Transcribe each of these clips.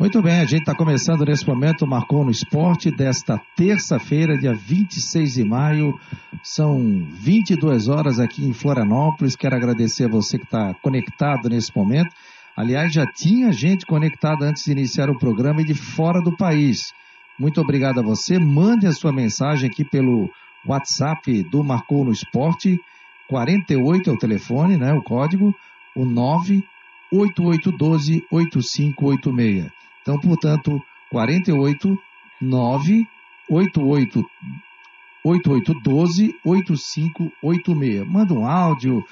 Muito bem, a gente está começando nesse momento, marcou no esporte desta terça-feira, dia 26 de maio. São 22 horas aqui em Florianópolis. Quero agradecer a você que está conectado nesse momento. Aliás, já tinha gente conectada antes de iniciar o programa e de fora do país. Muito obrigado a você. Mande a sua mensagem aqui pelo WhatsApp do Marcou no Esporte. 48 é o telefone, né? O código, o 98812 8586. Então, portanto, 48 9 88 8812 8586. Manda um áudio,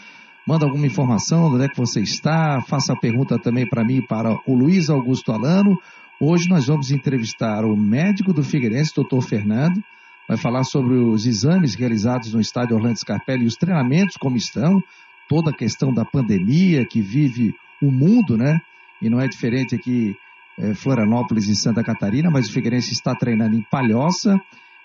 manda alguma informação, onde é que você está, faça a pergunta também para mim para o Luiz Augusto Alano. Hoje nós vamos entrevistar o médico do Figueirense, doutor Fernando, vai falar sobre os exames realizados no estádio Orlando Scarpelli e os treinamentos como estão, toda a questão da pandemia que vive o mundo, né? E não é diferente aqui é, Florianópolis e Santa Catarina, mas o Figueirense está treinando em Palhoça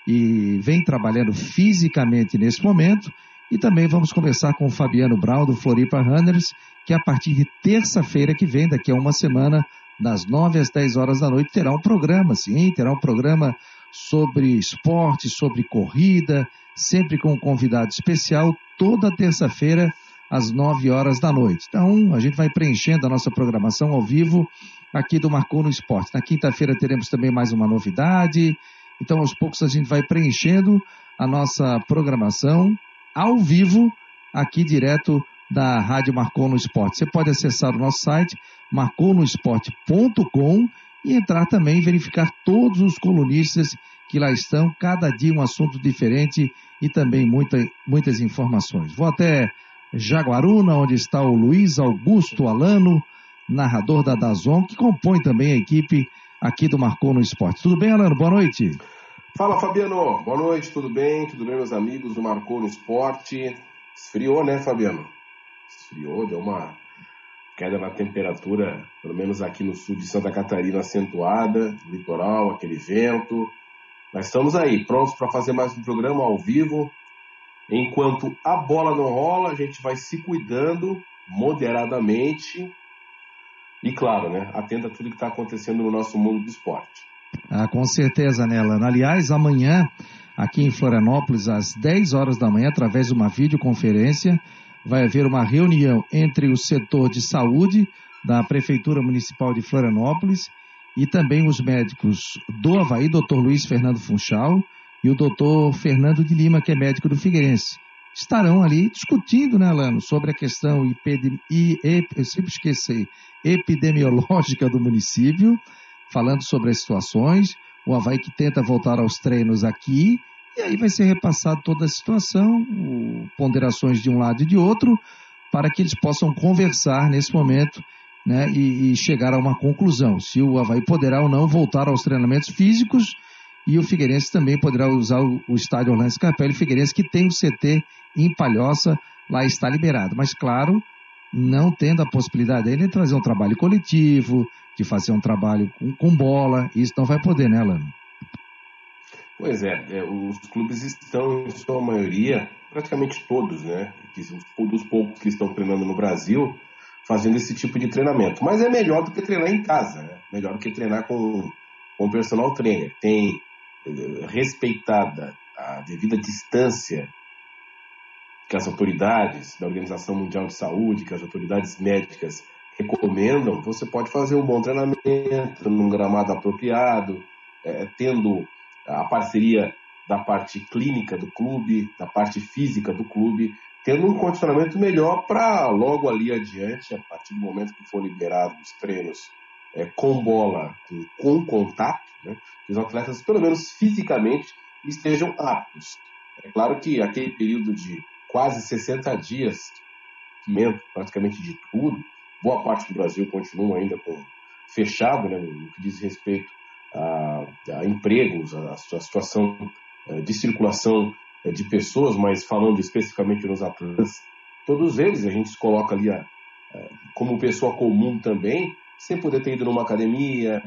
e vem trabalhando fisicamente nesse momento. E também vamos conversar com o Fabiano Brown, do Floripa Runners, que a partir de terça-feira que vem, daqui a uma semana, das 9 às 10 horas da noite, terá um programa, sim, terá um programa sobre esporte, sobre corrida, sempre com um convidado especial, toda terça-feira, às 9 horas da noite. Então, a gente vai preenchendo a nossa programação ao vivo aqui do Marcou no Esporte. Na quinta-feira teremos também mais uma novidade. Então, aos poucos, a gente vai preenchendo a nossa programação ao vivo, aqui direto da Rádio Marcou no Esporte. Você pode acessar o nosso site, marconosport.com, e entrar também e verificar todos os colunistas que lá estão, cada dia um assunto diferente e também muita, muitas informações. Vou até Jaguaruna, onde está o Luiz Augusto Alano, narrador da Dazon, que compõe também a equipe aqui do Marcou no Esporte. Tudo bem, Alano? Boa noite. Fala, Fabiano. Boa noite, tudo bem? Tudo bem, meus amigos do Marcou no Esporte? Esfriou, né, Fabiano? Esfriou, deu uma queda na temperatura, pelo menos aqui no sul de Santa Catarina, acentuada, litoral, aquele vento. Nós estamos aí, prontos para fazer mais um programa ao vivo. Enquanto a bola não rola, a gente vai se cuidando moderadamente e, claro, né, atenta a tudo que está acontecendo no nosso mundo do esporte. Ah, com certeza, Nela. Aliás, amanhã, aqui em Florianópolis, às 10 horas da manhã, através de uma videoconferência, vai haver uma reunião entre o setor de saúde da Prefeitura Municipal de Florianópolis e também os médicos do Havaí, doutor Luiz Fernando Funchal, e o doutor Fernando de Lima, que é médico do Figueirense estarão ali discutindo, né, Lano, sobre a questão esqueci, epidemiológica do município, falando sobre as situações, o Havaí que tenta voltar aos treinos aqui, e aí vai ser repassado toda a situação, ponderações de um lado e de outro, para que eles possam conversar nesse momento né, e, e chegar a uma conclusão, se o Havaí poderá ou não voltar aos treinamentos físicos, e o Figueirense também poderá usar o, estádio Orlando Scarpelli. Figueirense que tem o CT em Palhoça, lá está liberado. Mas, claro, não tendo a possibilidade ainda de trazer um trabalho coletivo, de fazer um trabalho com, com bola, isso não vai poder, né, Lano? Pois é, é, os clubes estão, em sua maioria, praticamente todos, né, dos poucos que estão treinando no Brasil, fazendo esse tipo de treinamento. Mas é melhor do que treinar em casa, né? melhor do que treinar com, com personal trainer. Tem respeitada a devida distância que as autoridades da Organização Mundial de Saúde, que as autoridades médicas recomendam, você pode fazer um bom treinamento num gramado apropriado, é, tendo a parceria da parte clínica do clube, da parte física do clube, tendo um condicionamento melhor para logo ali adiante, a partir do momento que for liberado os treinos é, com bola, com, com contato, né, que os atletas, pelo menos fisicamente, estejam aptos. É claro que aquele período de quase 60 dias, praticamente de tudo, boa parte do Brasil continua ainda com fechado, né, no que diz respeito a, a empregos, a, a, situação eh, de circulação eh, de pessoas, mas falando especificamente nos atletas, todos eles a gente coloca ali a, como pessoa comum também, sem poder ter ido numa academia,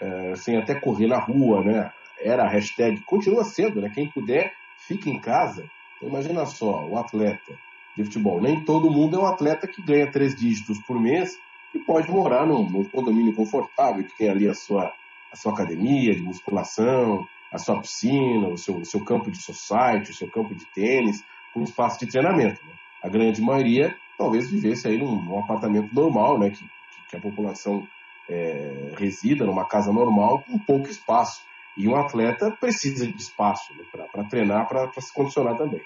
é, sem até correr na rua, né? Era a hashtag, continua sendo, né? Quem puder, fique em casa. Então, imagina só, o atleta de futebol. Nem todo mundo é um atleta que ganha três dígitos por mês, e pode morar num, num condomínio confortável, que tem ali a sua, a sua academia de musculação, a sua piscina, o seu, o seu campo de society, o seu campo de tênis, com espaço de treinamento. Né? A grande maioria talvez vivesse aí num, num apartamento normal, né? que, que a população é, resida numa casa normal com pouco espaço. E um atleta precisa de espaço né, para treinar, para se condicionar também.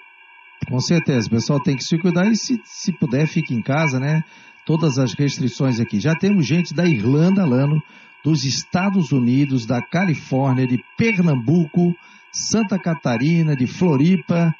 Com certeza, o pessoal tem que se cuidar e se, se puder, fique em casa, né? Todas as restrições aqui. Já temos gente da Irlanda, Lano, dos Estados Unidos, da Califórnia, de Pernambuco, Santa Catarina, de Floripa,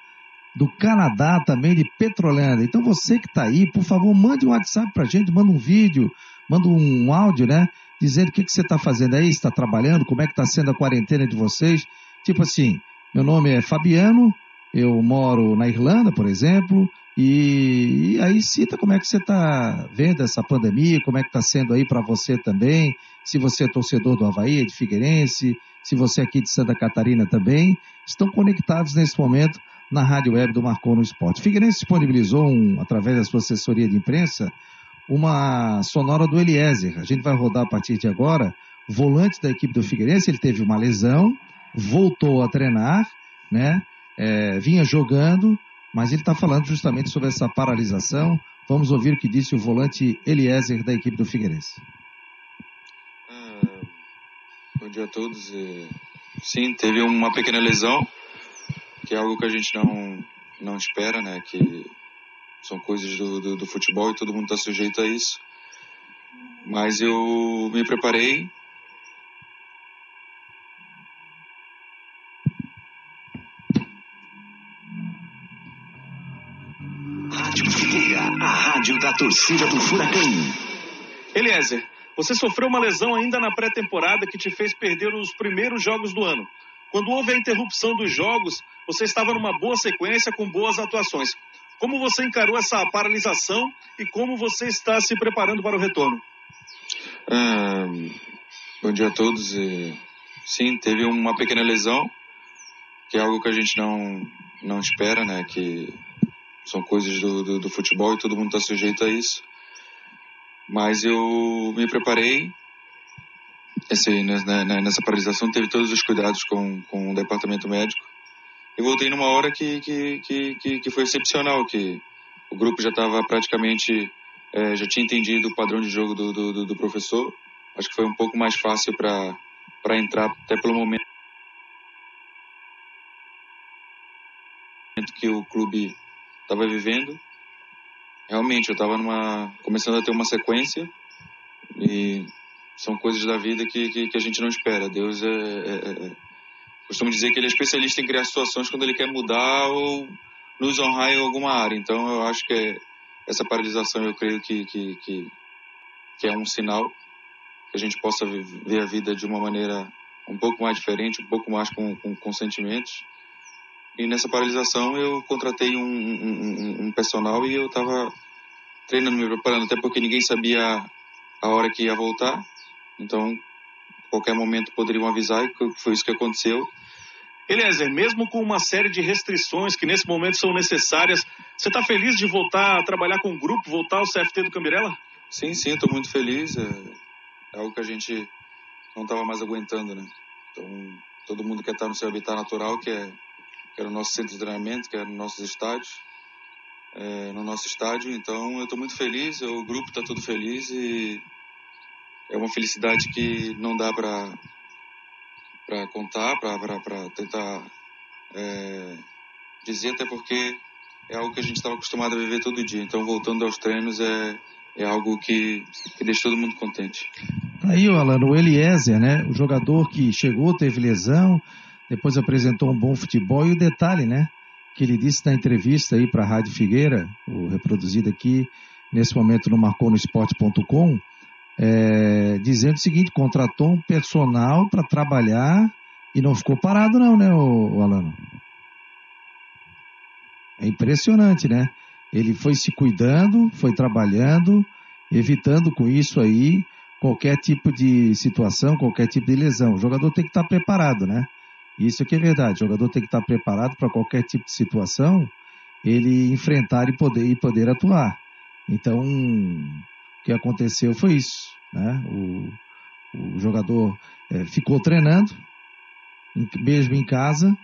do Canadá também, de Petrolândia. Então você que está aí, por favor, mande um WhatsApp para a gente, manda um vídeo, manda um áudio, né? Dizendo o que, que você está fazendo aí, está trabalhando, como é que está sendo a quarentena de vocês. Tipo assim, meu nome é Fabiano, eu moro na Irlanda, por exemplo, e, e aí cita como é que você está vendo essa pandemia, como é que está sendo aí para você também, se você é torcedor do Havaí, de Figueirense, se você é aqui de Santa Catarina também, estão conectados nesse momento na rádio web do Marcou no Esporte. Figueirense disponibilizou, um, através da sua assessoria de imprensa, uma sonora do Eliezer. A gente vai rodar a partir de agora. Volante da equipe do Figueirense, ele teve uma lesão, voltou a treinar, né? É, vinha jogando, mas ele está falando justamente sobre essa paralisação. Vamos ouvir o que disse o volante Eliezer da equipe do Figueirense. Ah, bom dia a todos. Sim, teve uma pequena lesão, que é algo que a gente não, não espera, né? Que são coisas do, do, do futebol e todo mundo está sujeito a isso. Mas eu me preparei. Rádio Figueira, a rádio da torcida do Furacão. Eliezer, você sofreu uma lesão ainda na pré-temporada que te fez perder os primeiros jogos do ano. Quando houve a interrupção dos jogos, você estava numa boa sequência com boas atuações. Como você encarou essa paralisação e como você está se preparando para o retorno? Ah, bom dia a todos. Sim, teve uma pequena lesão, que é algo que a gente não, não espera, né? Que são coisas do, do, do futebol e todo mundo está sujeito a isso. Mas eu me preparei. Esse, nessa, nessa paralisação teve todos os cuidados com, com o departamento médico e voltei numa hora que, que, que, que, foi excepcional, que o grupo já estava praticamente, é, já tinha entendido o padrão de jogo do, do, do professor. Acho que foi um pouco mais fácil para entrar, até pelo momento que o clube estava vivendo. Realmente, eu estava numa, começando a ter uma sequência e são coisas da vida que, que, que a gente não espera. Deus é, é, é costumo dizer que ele é especialista em criar situações quando ele quer mudar ou nos honrar em alguma área. Então, eu acho que essa paralisação, eu creio que, que, que, que é um sinal que a gente possa ver a vida de uma maneira um pouco mais diferente, um pouco mais com, com, com sentimentos. E nessa paralisação eu contratei um, um, um personal e eu estava treinando, me preparando, até porque ninguém sabia a hora que ia voltar. Então, qualquer momento poderiam avisar e foi isso que aconteceu. Eliezer, mesmo com uma série de restrições que nesse momento são necessárias, você está feliz de voltar a trabalhar com o grupo, voltar ao CFT do Cambirela? Sim, sim, estou muito feliz. É, é, algo que a gente não estava mais aguentando, né? Então, todo mundo quer estar no seu habitat natural, que é, que é no nosso centro de treinamento, que é no nossos estádios, é, no nosso estádio. Então, eu estou muito feliz, o grupo está todo feliz e é uma felicidade que não dá para para contar, para tentar é, dizer, até porque é algo que a gente estava acostumado a viver todo dia. Então, voltando aos treinos é, é algo que, que deixa todo mundo contente. Aí, Alan, o Eliezer, né? O jogador que chegou, teve lesão, depois apresentou um bom futebol. E o detalhe, né? Que ele disse na entrevista aí para a Rádio Figueira, reproduzido aqui nesse momento no marconosport.com, é, dizendo o seguinte: contratou um personal para trabalhar e não ficou parado, não, né, o, o Alano? É impressionante, né? Ele foi se cuidando, foi trabalhando, evitando com isso aí qualquer tipo de situação, qualquer tipo de lesão. O jogador tem que estar preparado, né? Isso aqui é verdade. O jogador tem que estar preparado para qualquer tipo de situação, ele enfrentar e poder, e poder atuar. Então, que aconteceu foi isso. Né? O, o jogador é, ficou treinando, mesmo em casa,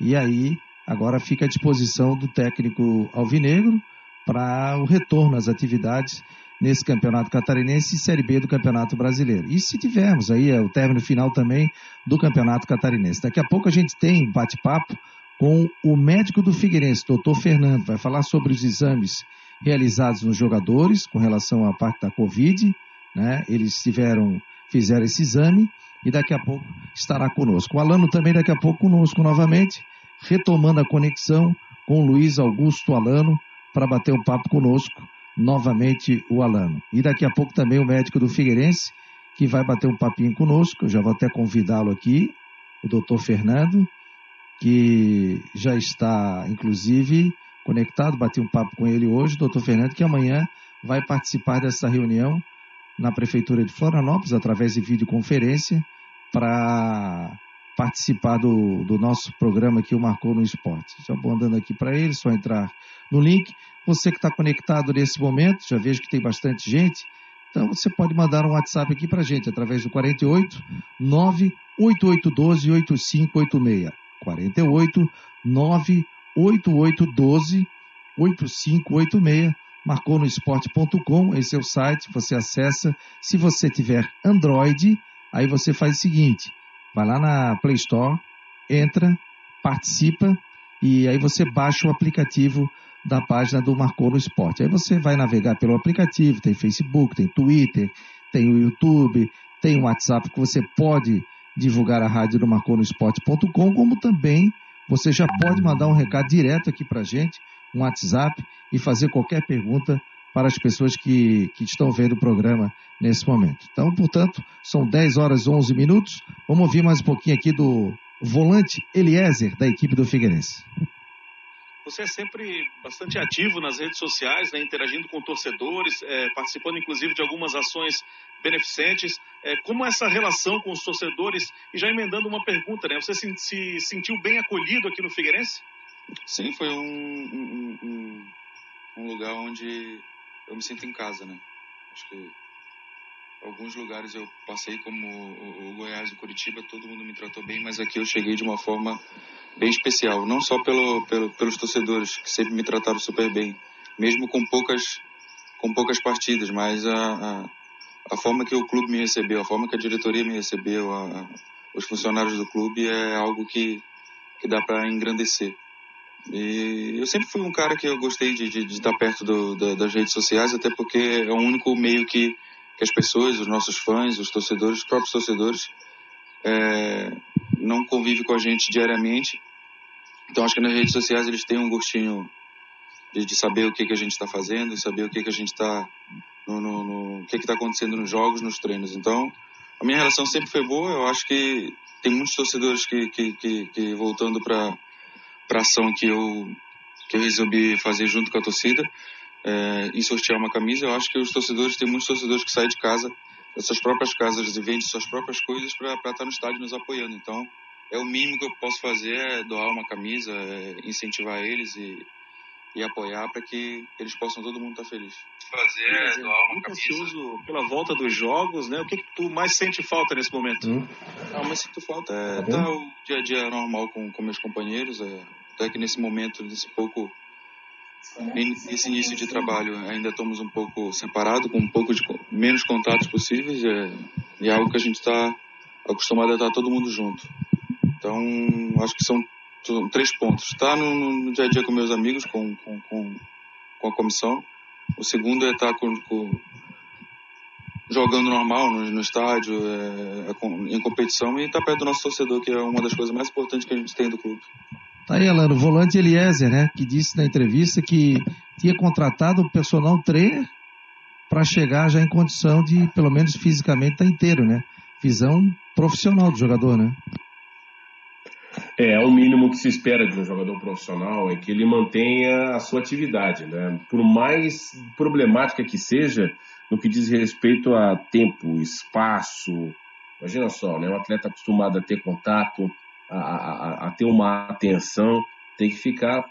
e aí agora fica à disposição do técnico alvinegro para o retorno às atividades nesse campeonato catarinense e Série B do Campeonato Brasileiro. E se tivermos aí é o término final também do Campeonato Catarinense. Daqui a pouco a gente tem um bate-papo com o médico do Figueirense, doutor Fernando, vai falar sobre os exames realizados nos jogadores com relação à parte da Covid, né? Eles tiveram, fizeram esse exame e daqui a pouco estará conosco. O Alano também daqui a pouco conosco novamente, retomando a conexão com o Luiz Augusto Alano para bater um papo conosco novamente o Alano. E daqui a pouco também o médico do Figueirense, que vai bater um papinho conosco. Eu já vou até convidá-lo aqui, o doutor Fernando, que já está, inclusive, conectado. Bati um papo com ele hoje, doutor Fernando, que amanhã vai participar dessa reunião na Prefeitura de Florianópolis, através de videoconferência, para participar do, do nosso programa que o Marcou no Esporte. Já vou andando aqui para ele, só entrar no link. Você que está conectado nesse momento, já vejo que tem bastante gente, então você pode mandar um WhatsApp aqui para a gente, através do 48 98812 8586. 48 98812 8586 marcou no esporte.com, esse é o site, você acessa. Se você tiver Android, aí você faz o seguinte: vai lá na Play Store, entra, participa e aí você baixa o aplicativo da página do Marcou no Esporte. Aí você vai navegar pelo aplicativo, tem Facebook, tem Twitter, tem o YouTube, tem o WhatsApp que você pode divulgar a rádio do marconosport.com, como também você já pode mandar um recado direto aqui para a gente, um WhatsApp, e fazer qualquer pergunta para as pessoas que, que estão vendo o programa nesse momento. Então, portanto, são 10 horas e 11 minutos. Vamos ouvir mais um pouquinho aqui do volante Eliezer, da equipe do Figueirense. Você é sempre bastante ativo nas redes sociais, né, interagindo com torcedores, é, participando inclusive de algumas ações beneficentes. É, como essa relação com os torcedores? E já emendando uma pergunta, né? Você se, se sentiu bem acolhido aqui no Figueirense? Sim, foi um, um, um, um lugar onde eu me sinto em casa, né? Acho que alguns lugares eu passei como o, Goiás e Curitiba, todo mundo me tratou bem, mas aqui eu cheguei de uma forma bem especial, não só pelo, pelo, pelos torcedores que sempre me trataram super bem, mesmo com poucas com poucas partidas, mas a, a, a forma que o clube me recebeu, a forma que a diretoria me recebeu, a, os funcionários do clube é algo que que dá para engrandecer. E eu sempre fui um cara que eu gostei de, de, de estar perto do, da, das redes sociais, até porque é o único meio que, que as pessoas, os nossos fãs, os torcedores, os próprios torcedores, é, não convive com a gente diariamente. Então acho que nas redes sociais eles têm um gostinho de, de saber o que, que a gente está fazendo, saber o que, que a gente está no, no, no, o que está acontecendo nos jogos, nos treinos. Então a minha relação sempre foi boa. Eu acho que tem muitos torcedores que, que, que, que voltando para para ação que eu que eu resolvi fazer junto com a torcida é, em sortear uma camisa. Eu acho que os torcedores tem muitos torcedores que saem de casa das suas próprias casas e vendem suas próprias coisas para estar no estádio nos apoiando. Então, é o mínimo que eu posso fazer é doar uma camisa, é incentivar eles e, e apoiar para que eles possam todo mundo estar feliz. Fazer é doar uma camisa. ansioso pela volta dos jogos, né? O que, que tu mais sente falta nesse momento? Hum. Ah, mas sinto falta é tá estar o dia a dia normal com, com meus companheiros, é, até que nesse momento, nesse pouco nesse início de trabalho ainda estamos um pouco separados, com um pouco de menos contatos possíveis, é, e é algo que a gente está acostumado a estar todo mundo junto. Então, acho que são, três pontos. Estar tá no, no, dia a dia com meus amigos, com, com, com, com a comissão. O segundo é estar tá com, com jogando normal no, no estádio, é, é em competição e estar tá perto do nosso torcedor, que é uma das coisas mais importantes que a gente tem do clube. Tá aí, Alano, o volante Eliezer, né, que disse na entrevista que tinha contratado o personal trainer para chegar já em condição de, pelo menos fisicamente, estar tá inteiro, né? Visão profissional do jogador, né? É, o mínimo que se espera de um jogador profissional é que ele mantenha a sua atividade, né? Por mais problemática que seja, no que diz respeito a tempo, espaço. Imagina só, né? Um atleta acostumado a ter contato, a, a, a ter uma atenção, tem que ficar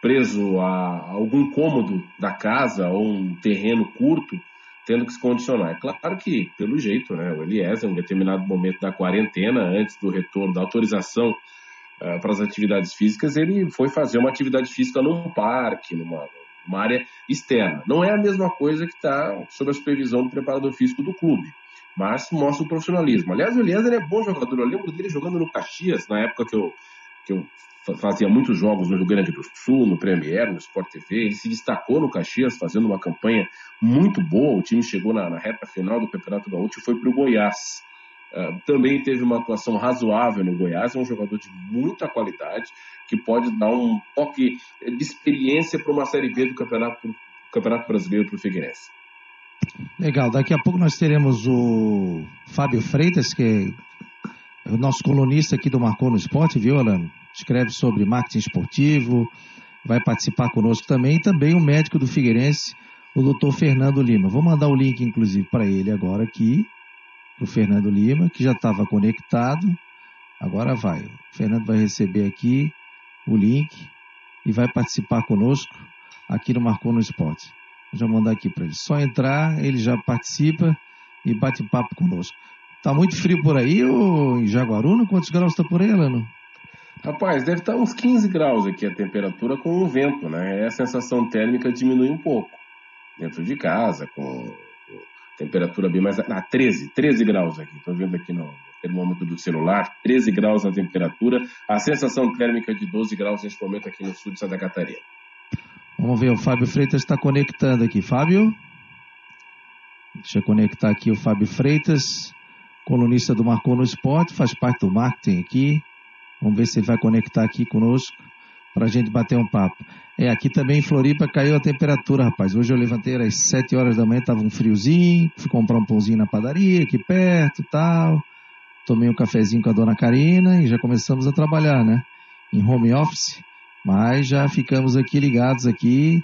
preso a algum cômodo da casa ou um terreno curto tendo que se condicionar. É claro que, pelo jeito, né, o Eliezer, em um determinado momento da quarentena, antes do retorno da autorização uh, para as atividades físicas, ele foi fazer uma atividade física num parque, numa, numa área externa. Não é a mesma coisa que está sob a supervisão do preparador físico do clube, mas mostra o profissionalismo. Aliás, o Eliezer é bom jogador. Eu lembro dele jogando no Caxias, na época que eu, que eu fazia muitos jogos no Rio Grande do Sul, no Premier, no Sport TV. Ele se destacou no Caxias, fazendo uma campanha muito boa. O time chegou na, na reta final do Campeonato Gaúcho e foi para o Goiás. Uh, também teve uma atuação razoável no Goiás. É um jogador de muita qualidade que pode dar um toque de experiência para uma Série B do Campeonato, Campeonato Brasileiro para o Figueirense. Legal, daqui a pouco nós teremos o Fábio Freitas, que é o nosso colunista aqui do Marcou no Esporte, viu, Alano? escreve sobre marketing esportivo, vai participar conosco também, e também o médico do Figueirense, o doutor Fernando Lima. Vou mandar o link, inclusive, para ele agora aqui, o Fernando Lima, que já estava conectado. Agora vai. O Fernando vai receber aqui o link e vai participar conosco aqui no Marcou no Esporte. Já mandar aqui para ele. Só entrar, ele já participa e bate papo conosco. Tá muito frio por aí, ou em Jaguaruna? Quantos graus está por aí, Alano? Rapaz, deve estar uns 15 graus aqui a temperatura com o vento, né? A sensação térmica diminui um pouco. Dentro de casa, com temperatura bem mais. Ah, 13, 13 graus aqui. Estou vendo aqui no termômetro do celular, 13 graus a temperatura. A sensação térmica de 12 graus neste momento aqui no sul de Santa Catarina. Vamos ver, o Fábio Freitas está conectando aqui. Fábio? Deixa eu conectar aqui o Fábio Freitas, colunista do Marcou no Esporte, faz parte do marketing aqui. Vamos ver se ele vai conectar aqui conosco para a gente bater um papo. É, aqui também em Floripa caiu a temperatura, rapaz. Hoje eu levantei às 7 horas da manhã, estava um friozinho, fui comprar um pãozinho na padaria aqui perto tal. Tomei um cafezinho com a dona Karina e já começamos a trabalhar, né? Em home office. Mas já ficamos aqui ligados aqui,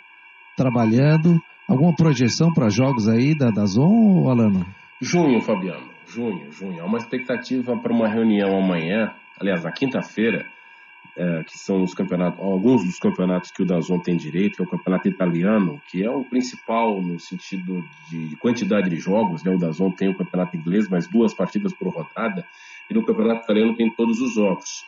trabalhando. Alguma projeção para jogos aí da, da Zon, Alano? Junho, Fabiano. Junho, junho. Há uma expectativa para uma reunião amanhã aliás, na quinta-feira, é, que são os campeonatos, alguns dos campeonatos que o Dazon tem direito, que é o campeonato italiano, que é o principal no sentido de quantidade de jogos, né? O Dazon tem o campeonato inglês, mas duas partidas por rodada, e no campeonato italiano tem todos os jogos.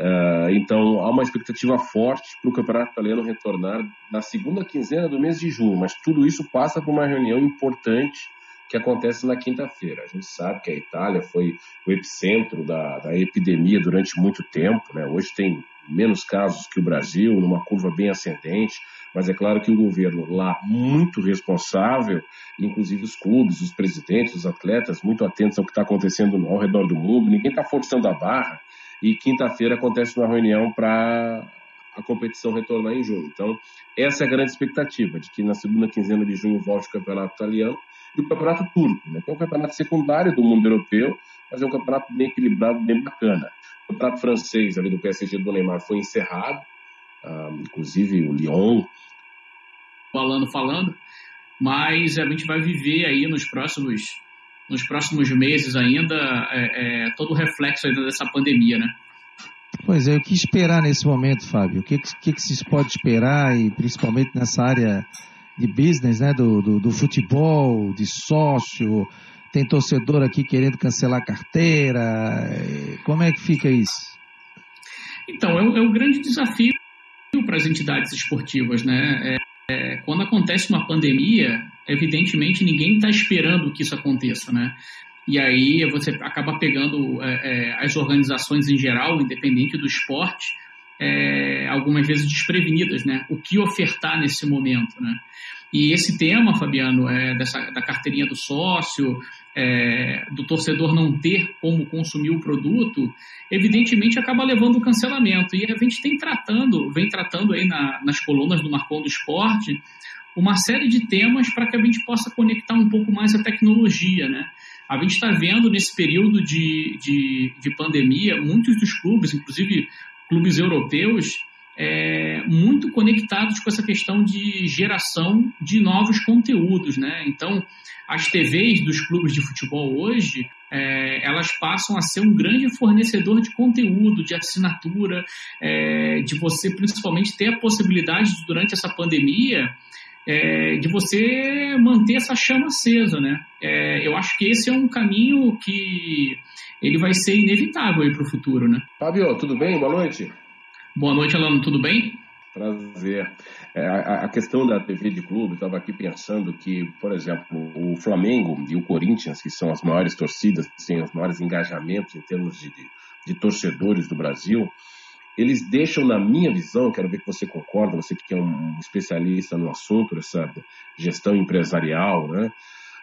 É, então há uma expectativa forte para o campeonato italiano retornar na segunda quinzena do mês de junho, mas tudo isso passa por uma reunião importante que acontece na quinta-feira. A gente sabe que a Itália foi o epicentro da, da epidemia durante muito tempo, né? hoje tem menos casos que o Brasil, numa curva bem ascendente, mas é claro que o governo lá, muito responsável, inclusive os clubes, os presidentes, os atletas, muito atentos ao que está acontecendo ao redor do mundo, ninguém está forçando a barra, e quinta-feira acontece uma reunião para a competição retornar em junho. Então, essa é a grande expectativa, de que na segunda quinzena de junho volte o campeonato italiano, e o campeonato turco, né, que é um campeonato secundário do mundo europeu, mas é um campeonato bem equilibrado, bem bacana. O campeonato francês ali do PSG do Neymar foi encerrado, ah, inclusive o Lyon. Falando, falando, mas a gente vai viver aí nos próximos, nos próximos meses ainda é, é, todo o reflexo ainda dessa pandemia, né? Pois é, o que esperar nesse momento, Fábio? O que, que, que se pode esperar, e principalmente nessa área de business, né? Do, do, do, futebol, de sócio. Tem torcedor aqui querendo cancelar a carteira. Como é que fica isso? Então, é um, é um grande desafio para as entidades esportivas, né? É, é, quando acontece uma pandemia, evidentemente ninguém está esperando que isso aconteça, né? E aí você acaba pegando é, é, as organizações em geral, independente do esporte, é, algumas vezes desprevenidas, né? O que ofertar nesse momento, né? E esse tema, Fabiano, é, dessa, da carteirinha do sócio, é, do torcedor não ter como consumir o produto, evidentemente acaba levando o cancelamento. E a gente tem tratando, vem tratando aí na, nas colunas do Marcon do Esporte, uma série de temas para que a gente possa conectar um pouco mais a tecnologia, né? A gente está vendo nesse período de, de, de pandemia, muitos dos clubes, inclusive clubes europeus, é, muito conectados com essa questão de geração de novos conteúdos, né? Então, as TVs dos clubes de futebol hoje, é, elas passam a ser um grande fornecedor de conteúdo, de assinatura, é, de você principalmente ter a possibilidade durante essa pandemia é, de você manter essa chama acesa, né? É, eu acho que esse é um caminho que ele vai ser inevitável para o futuro, né? Fabio, tudo bem? Boa noite. Boa noite, Alano, tudo bem? Prazer. É, a, questão da TV de clube, estava aqui pensando que, por exemplo, o Flamengo e o Corinthians, que são as maiores torcidas, têm os maiores engajamentos em termos de, de, de torcedores do Brasil, eles deixam, na minha visão, quero ver que você concorda, você que é um especialista no assunto, essa gestão empresarial, né?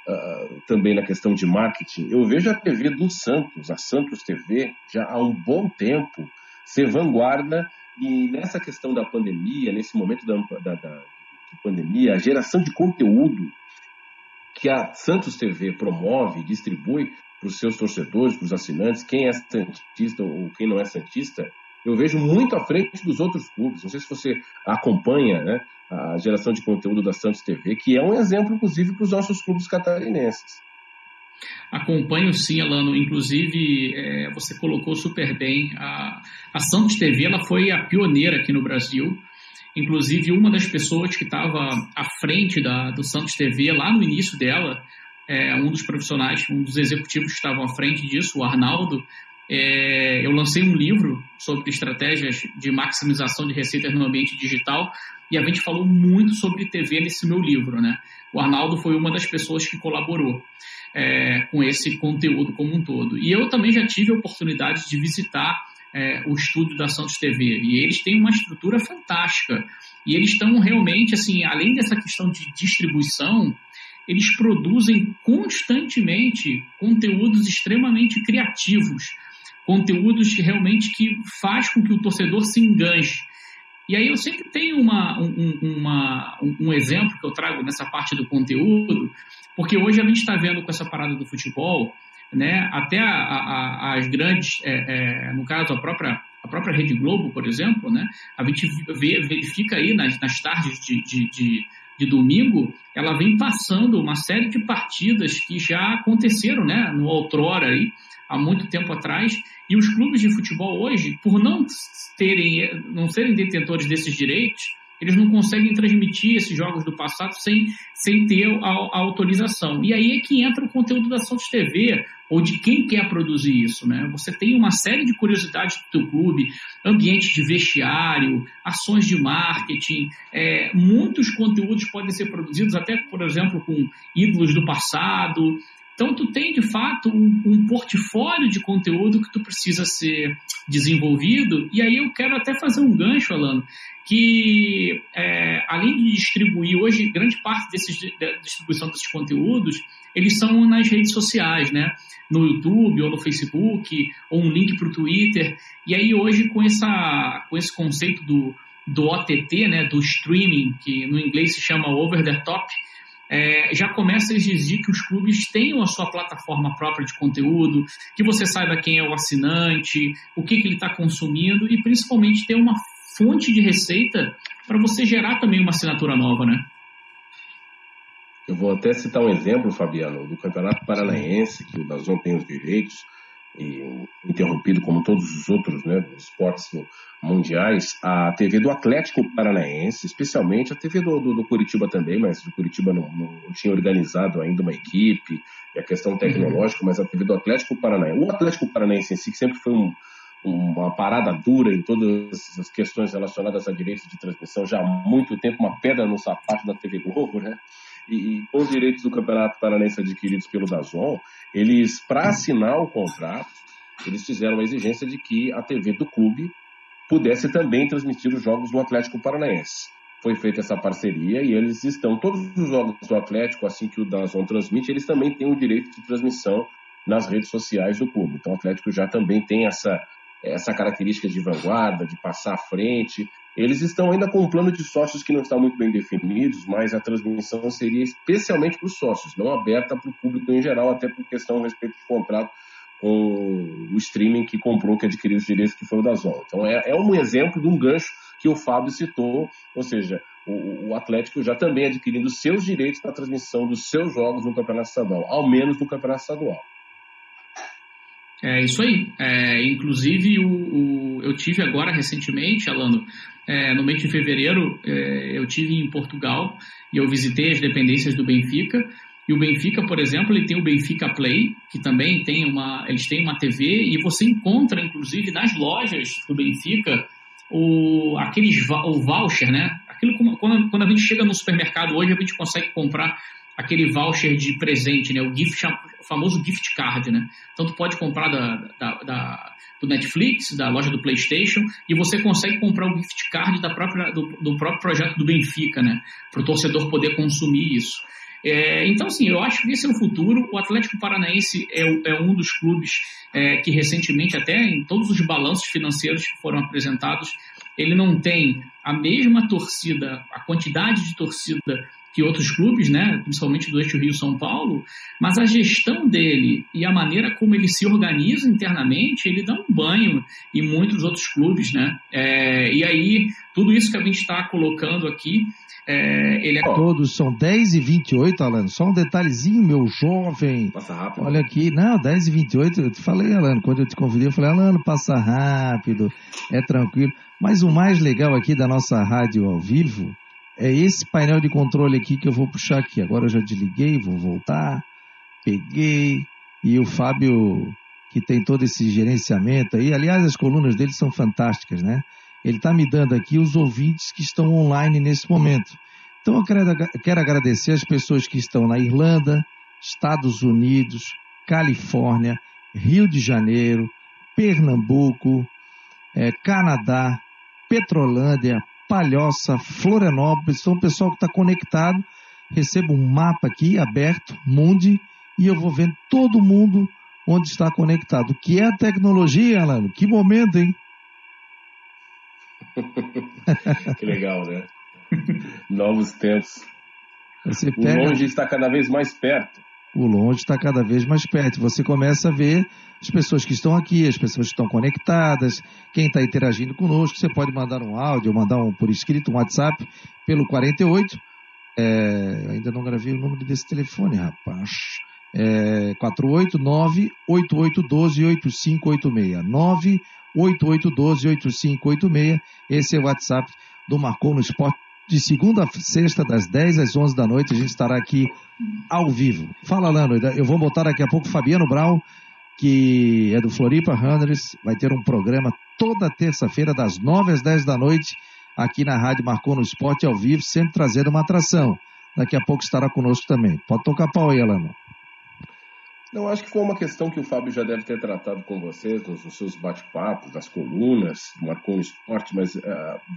Uh, também na questão de marketing, eu vejo a TV do Santos, a Santos TV, já há um bom tempo, ser vanguarda e nessa questão da pandemia, nesse momento da, da, da de pandemia, a geração de conteúdo que a Santos TV promove, distribui para os seus torcedores, para os assinantes, quem é Santista ou quem não é Santista, eu vejo muito à frente dos outros clubes. Não sei se você acompanha né, a geração de conteúdo da Santos TV, que é um exemplo, inclusive, para os nossos clubes catarinenses. Acompanho sim, Alano. Inclusive, é, você colocou super bem. A, a Santos TV ela foi a pioneira aqui no Brasil. Inclusive, uma das pessoas que estava à frente da, do Santos TV, lá no início dela, é, um dos profissionais, um dos executivos que estavam à frente disso, o Arnaldo, é, eu lancei um livro sobre estratégias de maximização de receitas no ambiente digital e a gente falou muito sobre TV nesse meu livro, né? O Arnaldo foi uma das pessoas que colaborou é, com esse conteúdo como um todo. E eu também já tive a oportunidade de visitar é, o estúdio da Santos TV e eles têm uma estrutura fantástica e eles estão realmente assim, além dessa questão de distribuição, eles produzem constantemente conteúdos extremamente criativos conteúdos realmente que faz com que o torcedor se enganche. E aí eu sempre tenho uma, um, uma, um exemplo que eu trago nessa parte do conteúdo, porque hoje a gente está vendo com essa parada do futebol, né, até a, a, as grandes, é, é, no caso a própria, a própria Rede Globo, por exemplo, né, a gente vê, verifica aí nas, nas tardes de, de, de, de domingo, ela vem passando uma série de partidas que já aconteceram né, no outrora aí, há muito tempo atrás, e os clubes de futebol hoje, por não terem, não serem detentores desses direitos, eles não conseguem transmitir esses jogos do passado sem, sem ter a, a, autorização. E aí é que entra o conteúdo da Santos TV, ou de quem quer produzir isso. Né? Você tem uma série de curiosidades do teu clube, ambientes de vestiário, ações de marketing, é, muitos conteúdos podem ser produzidos, até, por exemplo, com ídolos do passado, então, tu tem, de fato, um, um, portfólio de conteúdo que tu precisa ser desenvolvido. E aí eu quero até fazer um gancho, Alano, que é, além de distribuir, hoje, grande parte desses, da distribuição desses conteúdos, eles são nas redes sociais, né? No YouTube ou no Facebook, ou um link para o Twitter. E aí hoje, com, essa, com esse conceito do, do OTT, né? Do streaming, que no inglês se chama Over the Top, é, já começa a exigir que os clubes tenham a sua plataforma própria de conteúdo, que você saiba quem é o assinante, o que, que ele está consumindo e principalmente ter uma fonte de receita para você gerar também uma assinatura nova, né? Eu vou até citar um exemplo, Fabiano, do Campeonato Paranaense, que o Dazon tem os direitos, e interrompido como todos os outros né, esportes mundiais, a TV do Atlético Paranaense, especialmente a TV do, do, do Curitiba também, mas o Curitiba não, não, tinha organizado ainda uma equipe, e a questão tecnológica, uhum. mas a TV do Atlético Paranaense. O Atlético Paranaense em si, que sempre foi um, uma parada dura em todas as questões relacionadas a direitos de transmissão, já há muito tempo, uma pedra no sapato da TV Globo, né? E, e com os direitos do Campeonato Paranense adquiridos pelo Dazon, eles, para assinar o contrato, eles fizeram a exigência de que a TV do clube pudesse também transmitir os jogos do Atlético Paranaense. Foi feita essa parceria e eles estão, todos os jogos do Atlético, assim que o Dazon transmite, eles também têm o direito de transmissão nas redes sociais do clube. Então o Atlético já também tem essa, essa característica de vanguarda, de passar à frente, eles estão ainda com um plano de sócios que não está muito bem definidos, mas a transmissão seria especialmente para os sócios, não aberta para o público em geral, até por questão a respeito de contrato com o streaming que comprou, que adquiriu os direitos, que foi o da. Então é, é um exemplo de um gancho que o Fábio citou, ou seja, o, o Atlético já também adquirindo seus direitos para transmissão dos seus jogos no Campeonato Estadual, ao menos no Campeonato Estadual. É isso aí. É, inclusive, o, o, eu tive agora recentemente, Alano, é, no mês de fevereiro, é, eu tive em Portugal e eu visitei as dependências do Benfica. E o Benfica, por exemplo, ele tem o Benfica Play, que também tem uma, eles têm uma TV e você encontra, inclusive, nas lojas do Benfica o aqueles o voucher, né? Aquilo quando, quando a gente chega no supermercado hoje a gente consegue comprar aquele voucher de presente, né? O gift, o famoso gift card, né? Então tu pode comprar da, da, da, do Netflix, da loja do PlayStation, e você consegue comprar o gift card da própria, do, do próprio projeto do Benfica, né? Para o torcedor poder consumir isso. É, então, assim, eu acho que esse é o futuro. O Atlético Paranaense é, é um dos clubes é, que recentemente, até em todos os balanços financeiros que foram apresentados, ele não tem a mesma torcida, a quantidade de torcida que outros clubes, né, principalmente do eixo Rio-São Paulo, mas a gestão dele e a maneira como ele se organiza internamente, ele dá um banho em muitos outros clubes, né? É, e aí, tudo isso que a gente está colocando aqui, é, ele é... Todos são 10 e 28, Alan. Só um detalhezinho, meu jovem. Passa rápido. Olha aqui, não, 10 e 28, eu te falei, Alan, quando eu te convidei, eu falei, Alan, passa rápido, é tranquilo. Mas o mais legal aqui da nossa rádio ao vivo é esse painel de controle aqui que eu vou puxar aqui. Agora eu já desliguei, vou voltar, peguei, e o Fábio, que tem todo esse gerenciamento aí, aliás, as colunas dele são fantásticas, né? Ele está me dando aqui os ouvintes que estão online nesse momento. Então eu quero, quero agradecer as pessoas que estão na Irlanda, Estados Unidos, Califórnia, Rio de Janeiro, Pernambuco, é, Canadá, Petrolândia, Palhoça, Florianópolis, então o pessoal que está conectado, recebo um mapa aqui aberto, Mundi, e eu vou vendo todo mundo onde está conectado. O que é a tecnologia, Alano? Que momento, hein? que legal, né? Novos tempos. Pega... O longe está cada vez mais perto. O longe está cada vez mais perto. Você começa a ver as pessoas que estão aqui, as pessoas que estão conectadas, quem está interagindo conosco. Você pode mandar um áudio, mandar um por escrito, um WhatsApp, pelo 48. É, ainda não gravei o número desse telefone, rapaz. É, 489-8812-8586. 98812-8586. Esse é o WhatsApp do Marcou no Esporte. De segunda a sexta, das 10 às 11 da noite, a gente estará aqui ao vivo. Fala, Lano. Eu vou botar daqui a pouco Fabiano Brown que é do Floripa Runners, vai ter um programa toda terça-feira, das 9 às 10 da noite, aqui na Rádio Marcou no Esporte ao vivo, sempre trazendo uma atração. Daqui a pouco estará conosco também. Pode tocar pau aí, Alano. Não, acho que foi uma questão que o Fábio já deve ter tratado com vocês nos, nos seus bate-papos, nas colunas, do Marcou no Esporte, mas uh,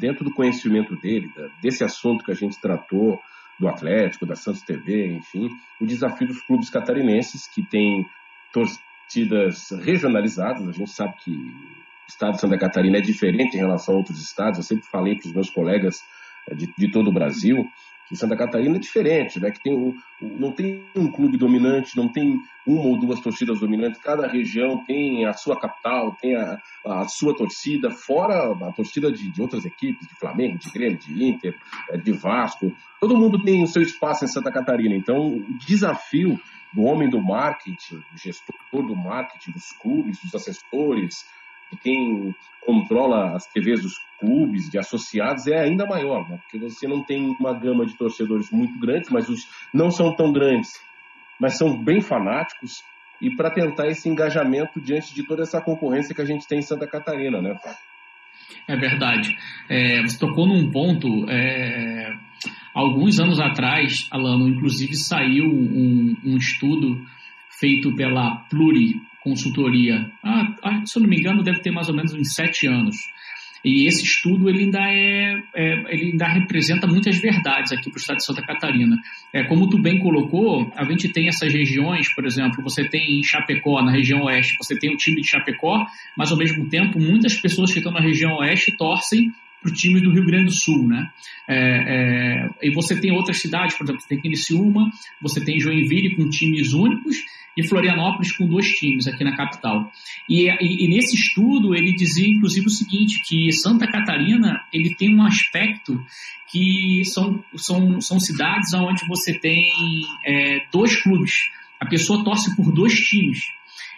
dentro do conhecimento dele, da, desse assunto que a gente tratou, do Atlético, da Santos TV, enfim, o desafio dos clubes catarinenses que têm torcidas regionalizadas. A gente sabe que o estado de Santa Catarina é diferente em relação a outros estados. Eu sempre falei para os meus colegas eh, de, de, todo o Brasil que Santa Catarina é diferente, né? Que tem o, não tem um clube dominante, não tem uma ou duas torcidas dominantes. Cada região tem a sua capital, tem a, a sua torcida, fora a torcida de, de, outras equipes, de Flamengo, de Grêmio, de Inter, eh, de Vasco. Todo mundo tem o seu espaço em Santa Catarina. Então, o desafio do homem do marketing, do gestor do marketing, dos clubes, dos assessores, de quem controla as TVs dos clubes, de associados, é ainda maior, né? porque você não tem uma gama de torcedores muito grandes, mas os não são tão grandes, mas são bem fanáticos, e para tentar esse engajamento diante de toda essa concorrência que a gente tem em Santa Catarina, né? É verdade. É, você tocou num ponto. É, alguns anos atrás, Alano, inclusive saiu um, um estudo feito pela Pluri Consultoria. Ah, ah, se eu não me engano, deve ter mais ou menos uns sete anos. E esse estudo ele ainda, é, é ele ainda representa muitas verdades aqui para o estado de Santa Catarina. É, como tu bem colocou, a gente tem essas regiões, por exemplo, você tem em Chapecó, na região oeste, você tem o time de Chapecó, mas ao mesmo tempo muitas pessoas que estão na região oeste torcem para o time do Rio Grande do Sul, né? É, é, e você tem outras cidades, por exemplo, você tem Criciúma, você tem Joinville com times únicos e Florianópolis com dois times aqui na capital. E, e, e, nesse estudo ele dizia, inclusive, o seguinte, que Santa Catarina ele tem um aspecto que são, são, são cidades onde você tem é, dois clubes. A pessoa torce por dois times.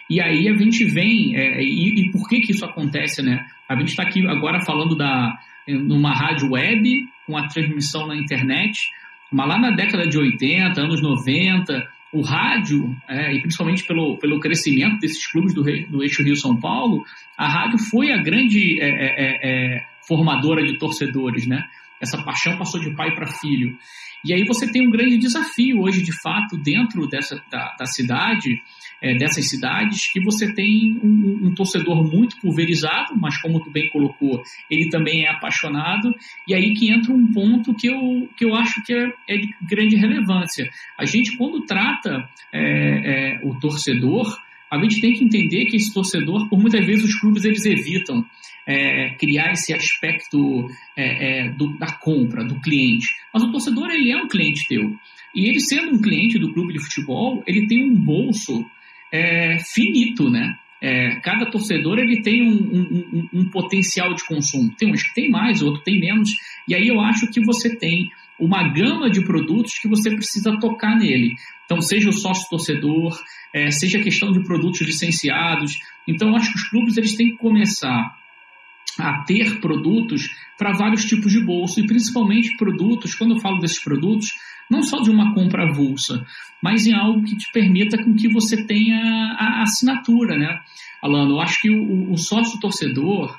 E aí a gente vem, é, e, e, por que que isso acontece, né? A gente está aqui agora falando da, numa rádio web, com a transmissão na internet, mas lá na década de 80, anos 90, o rádio, é, e principalmente pelo, pelo crescimento desses clubes do, do eixo Rio-São Paulo, a rádio foi a grande é, é, é, é formadora de torcedores, né? Essa paixão passou de pai para filho. E aí você tem um grande desafio hoje, de fato, dentro dessa, da, da cidade, é, dessas cidades, que você tem um, um, torcedor muito pulverizado, mas como tu bem colocou, ele também é apaixonado, e aí que entra um ponto que eu, que eu acho que é, é de grande relevância. A gente, quando trata é, é o torcedor, a gente tem que entender que esse torcedor, por muitas vezes, os clubes eles evitam é, criar esse aspecto é, é, do, da compra, do cliente. Mas o torcedor, ele é um cliente teu. E ele sendo um cliente do clube de futebol, ele tem um bolso é, finito, né? É, cada torcedor ele tem um, um, um, um, potencial de consumo. Tem uns que tem mais, outros tem menos. E aí eu acho que você tem uma gama de produtos que você precisa tocar nele. Então, seja o sócio torcedor, é, seja a questão de produtos licenciados. Então, eu acho que os clubes eles têm que começar a ter produtos para vários tipos de bolso e principalmente produtos, quando eu falo desses produtos, não só de uma compra avulsa, mas em algo que te permita com que você tenha a assinatura, né? Alano, eu acho que o, o sócio torcedor,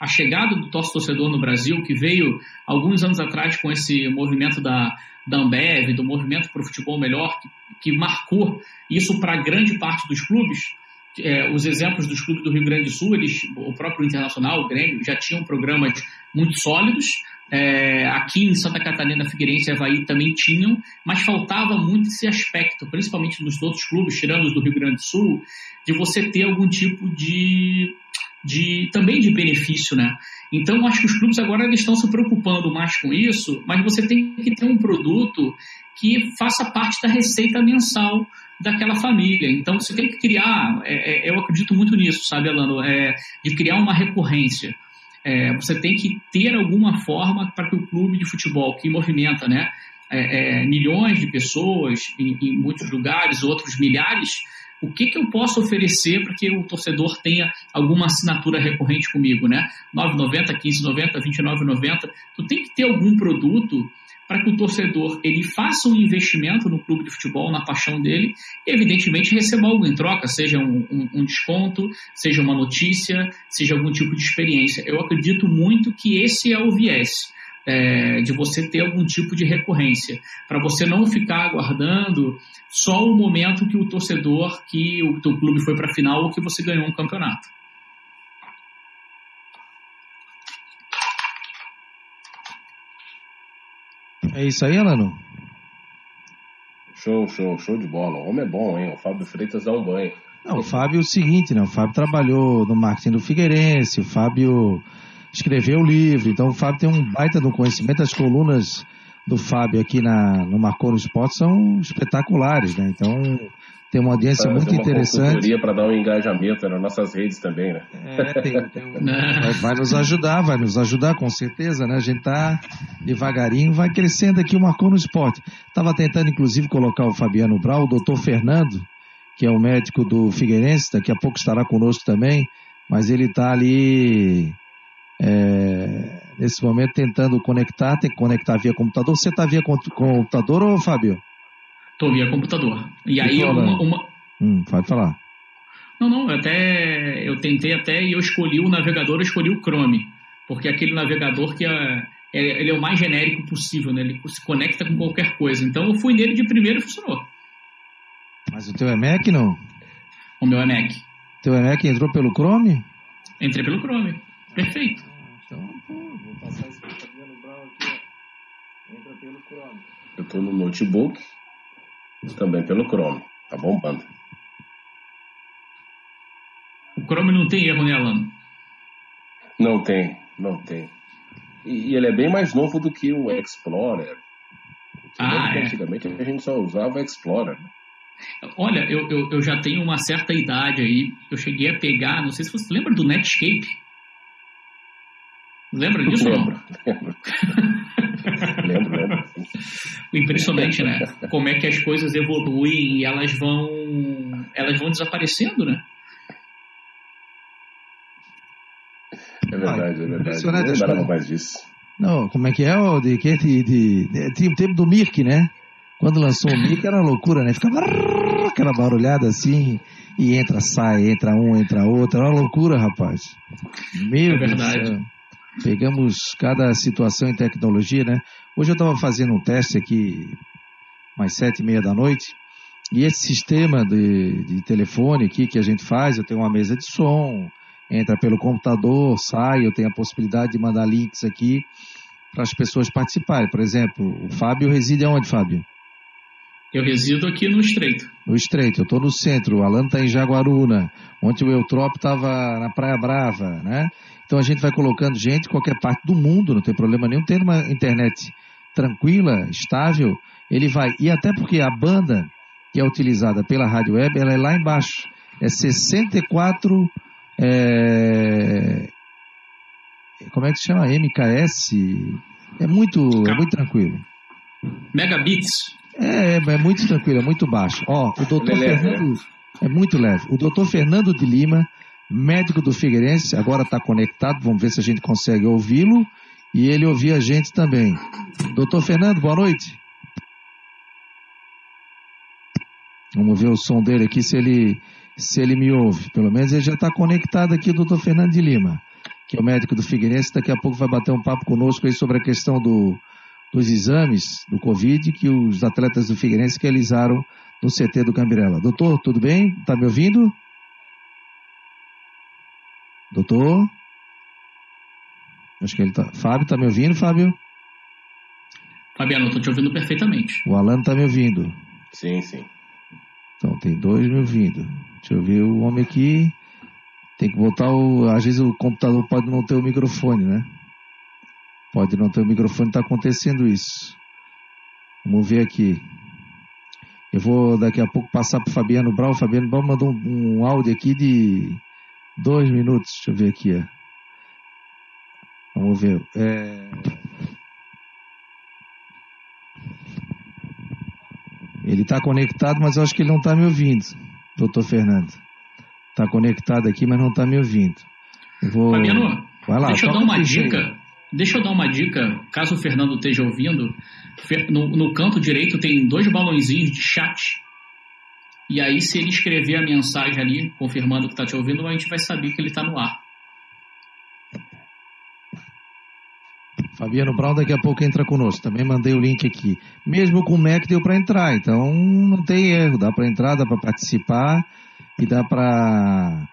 a chegada do sócio torcedor no Brasil, que veio alguns anos atrás com esse movimento da, da Ambev, do movimento para o futebol melhor, que, que marcou isso para grande parte dos clubes, é, os exemplos dos clubes do Rio Grande do Sul, eles, o próprio Internacional, o Grêmio, já tinham programas muito sólidos. É, aqui em Santa Catarina, Figueirense e Havaí também tinham, mas faltava muito esse aspecto, principalmente nos outros clubes, tirando os do Rio Grande do Sul, de você ter algum tipo de, de também de benefício, né? Então, acho que os clubes agora eles estão se preocupando mais com isso, mas você tem que ter um produto que faça parte da receita mensal daquela família. Então você tem que criar, é, é, eu acredito muito nisso, sabe, Alano, é, de criar uma recorrência. É, você tem que ter alguma forma para que o clube de futebol que movimenta, né, é, é, milhões de pessoas em, em, muitos lugares, outros milhares, o que, que eu posso oferecer para que o torcedor tenha alguma assinatura recorrente comigo, né? 9,90, 15,90, 29,90. Tu tem que ter algum produto para que o torcedor ele faça um investimento no clube de futebol, na paixão dele, e evidentemente receba algo em troca, seja um, um, um, desconto, seja uma notícia, seja algum tipo de experiência. Eu acredito muito que esse é o viés. É, de você ter algum tipo de recorrência, para você não ficar aguardando só o momento que o torcedor, que o teu clube foi para a final ou que você ganhou um campeonato. É isso aí, Alano? Show, show, show de bola. O homem é bom, hein? O Fábio Freitas dá um banho. Não, o Fábio é o seguinte, né? O Fábio trabalhou no marketing do Figueirense, o Fábio escreveu o livro, então o Fábio tem um baita no conhecimento. As colunas do Fábio aqui na, no Marcou no Esporte são espetaculares, né? Então tem uma audiência muito uma interessante. para dar um engajamento nas nossas redes também, né? É, tem, tem um... vai, vai, nos ajudar, vai nos ajudar com certeza, né? A gente tá devagarinho, vai crescendo aqui o Marcou no Esporte. Estava tentando, inclusive, colocar o Fabiano Brau, o doutor Fernando, que é o médico do Figueirense, daqui a pouco estará conosco também, mas ele está ali é, nesse momento tentando conectar, tem que conectar via computador. Você está via computador ou Fábio? Estou via computador. E aí uma, uma... Hum, pode falar. Não, não, até eu tentei até e eu escolhi o navegador, eu escolhi o Chrome, porque é aquele navegador que é, é, ele é o mais genérico possível, né? Ele se conecta com qualquer coisa. Então eu fui nele de primeiro e funcionou. Mas o teu é Mac não? O meu é Mac. Teu é Mac entrou pelo Chrome? Entrei pelo Chrome. Perfeito. Então, pô, vou passar esse Fabiano Brown aqui, ó. Entra pelo Chrome. Eu tô no notebook também pelo Chrome. Tá bombando. O Chrome não tem erro, né, Alan? Não tem, não tem. E, e ele é bem mais novo do que o Explorer. Ah, é. Antigamente a gente só usava o Explorer. Né? Olha, eu, eu, eu, já tenho uma certa idade aí. Eu cheguei a pegar, não sei se você lembra do Netscape. Lembra disso? Lembro, lembro. lembro, lembro. Impressionante, né? Como é que as coisas evoluem e elas vão, elas vão desaparecendo, né? É verdade, é verdade. Não mais disso. Não, como é que é, o de, de, de, de, o tempo do Mirk, né? Quando lançou o Mirk era uma loucura, né? Ficava aquela barulhada assim, e entra, sai, entra um, entra outro, era uma loucura, rapaz. Meu é verdade. Deus Pegamos cada situação em tecnologia, né? Hoje eu estava fazendo um teste aqui, mais sete e meia da noite, e esse sistema de, de telefone aqui que a gente faz, eu tenho uma mesa de som, entra pelo computador, sai, eu tenho a possibilidade de mandar links aqui para as pessoas participarem. Por exemplo, o Fábio reside aonde, Fábio? Eu resido aqui no Estreito. No Estreito, eu estou no centro, o Alan está em Jaguaruna, ontem o Eutrópio estava na Praia Brava, né? Então a gente vai colocando gente de qualquer parte do mundo, não tem problema nenhum, tendo uma internet tranquila, estável, ele vai. E até porque a banda que é utilizada pela Rádio Web, ela é lá embaixo. É 64. é, Como é que se chama? MKS. É muito, é muito tranquilo. Megabits. É, é muito tranquilo, é muito baixo. Ó, o doutor é Fernando. É muito leve. O doutor Fernando de Lima, médico do Figueirense, agora está conectado, vamos ver se a gente consegue ouvi-lo e ele ouvir a gente também. Doutor Fernando, boa noite. Vamos ver o som dele aqui, se ele, se ele me ouve. Pelo menos ele já está conectado aqui, doutor Fernando de Lima, que é o médico do Figueirense. Daqui a pouco vai bater um papo conosco aí sobre a questão do, dos exames do Covid que os atletas do Figueirense realizaram no CT do Cambirela. Doutor, tudo bem? Está me ouvindo? Doutor? Acho que ele tá. Fábio, tá me ouvindo, Fábio? Fabiano, eu tô te ouvindo perfeitamente. O Alan tá me ouvindo. Sim, sim. Então tem dois me ouvindo. Deixa eu ver o homem aqui. Tem que botar o. Às vezes o computador pode não ter o microfone, né? Pode não ter o microfone, tá acontecendo isso. Vamos ver aqui. Eu vou daqui a pouco passar pro Fabiano Brau. O Fabiano Brau mandou um, um áudio aqui de dois minutos. Deixa eu ver aqui, ó. Vamos ver. É... Ele está conectado, mas eu acho que ele não está me ouvindo, doutor Fernando. Está conectado aqui, mas não está me ouvindo. Eu vou... Fabiano, Vai lá, deixa eu dar uma o dica. Deixa eu dar uma dica, caso o Fernando esteja ouvindo. No, no canto direito tem dois balãozinhos de chat. E aí, se ele escrever a mensagem ali, confirmando que está te ouvindo, a gente vai saber que ele está no ar. Fabiano Brown daqui a pouco entra conosco. Também mandei o link aqui. Mesmo com o Mac deu para entrar, então não tem erro. Dá para entrar, dá para participar e dá para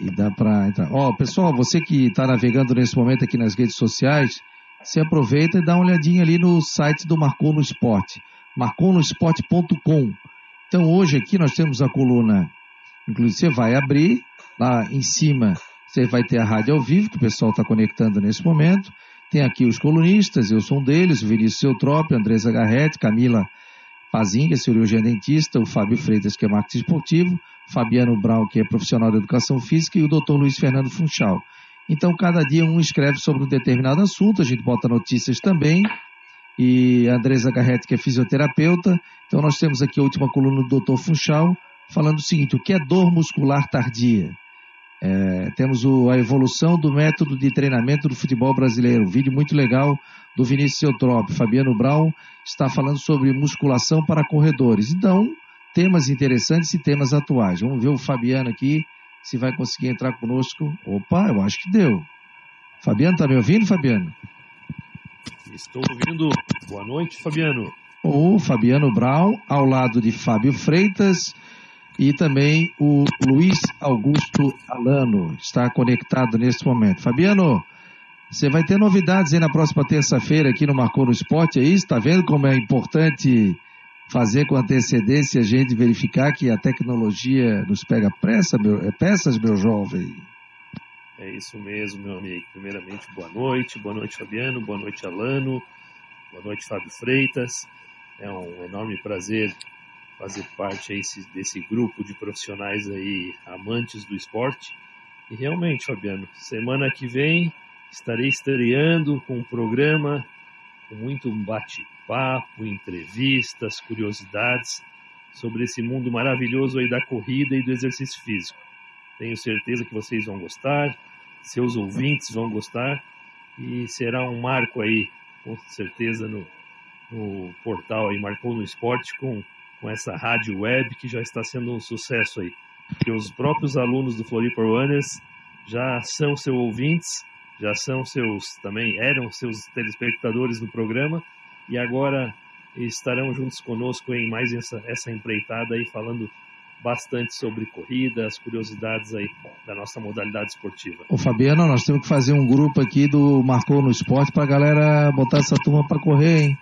e dá para entrar. Ó, pessoal, você que está navegando nesse momento aqui nas redes sociais, se aproveita e dá uma olhadinha ali no site do Marcou no Esporte, marconosport.com. Então hoje aqui nós temos a coluna, inclusive você vai abrir lá em cima, você vai ter a rádio ao vivo que o pessoal está conectando nesse momento. Tem aqui os colunistas, eu sou um deles, o Vinícius Eutrópio, Andresa Garrett, Camila Pazinga, cirurgiã dentista, o Fábio Freitas, que é marketing esportivo, Fabiano Brown, que é profissional de educação física, e o doutor Luiz Fernando Funchal. Então, cada dia um escreve sobre um determinado assunto, a gente bota notícias também, e a Andresa Garrett, que é fisioterapeuta. Então, nós temos aqui a última coluna do doutor Funchal, falando o seguinte, o que é dor muscular tardia? É, temos o- a evolução do método de treinamento do futebol brasileiro. Um vídeo muito legal do Vinícius Eutrópio. Fabiano Brown está falando sobre musculação para corredores. Então, temas interessantes e temas atuais. Vamos ver o Fabiano aqui, se vai conseguir entrar conosco. Opa, eu acho que deu. Fabiano, está me ouvindo, Fabiano? Estou ouvindo. Boa noite, Fabiano. O Fabiano Brown, ao lado de Fábio Freitas e também o Luiz Augusto Alano está conectado neste momento. Fabiano, você vai ter novidades aí na próxima terça-feira aqui no Marcou no Esporte, é isso? Está vendo como é importante fazer com antecedência a gente verificar que a tecnologia nos pega pressa, meu, é, peças, meu jovem? É isso mesmo, meu amigo. Primeiramente, boa noite. Boa noite, Fabiano. Boa noite, Alano. Boa noite, Fábio Freitas. É um enorme prazer fazer parte desse, grupo de profissionais aí amantes do esporte. E realmente, Fabiano, semana que vem estarei estreando com um programa com muito bate-papo, entrevistas, curiosidades sobre esse mundo maravilhoso aí da corrida e do exercício físico. Tenho certeza que vocês vão gostar. seus ouvintes vão gostar e será um marco aí, com certeza, no, no portal aí, Marcou no Esporte, com, com essa rádio web que já está sendo um sucesso aí. Que os próprios alunos do Floripa Runners já são seus ouvintes, já são seus, também eram seus telespectadores do programa e agora estarão juntos conosco em mais essa, essa empreitada aí, falando bastante sobre corrida, as curiosidades aí da nossa modalidade esportiva. Ô Fabiano, nós temos que fazer um grupo aqui do Marcou no Esporte para a galera botar essa turma para correr, hein?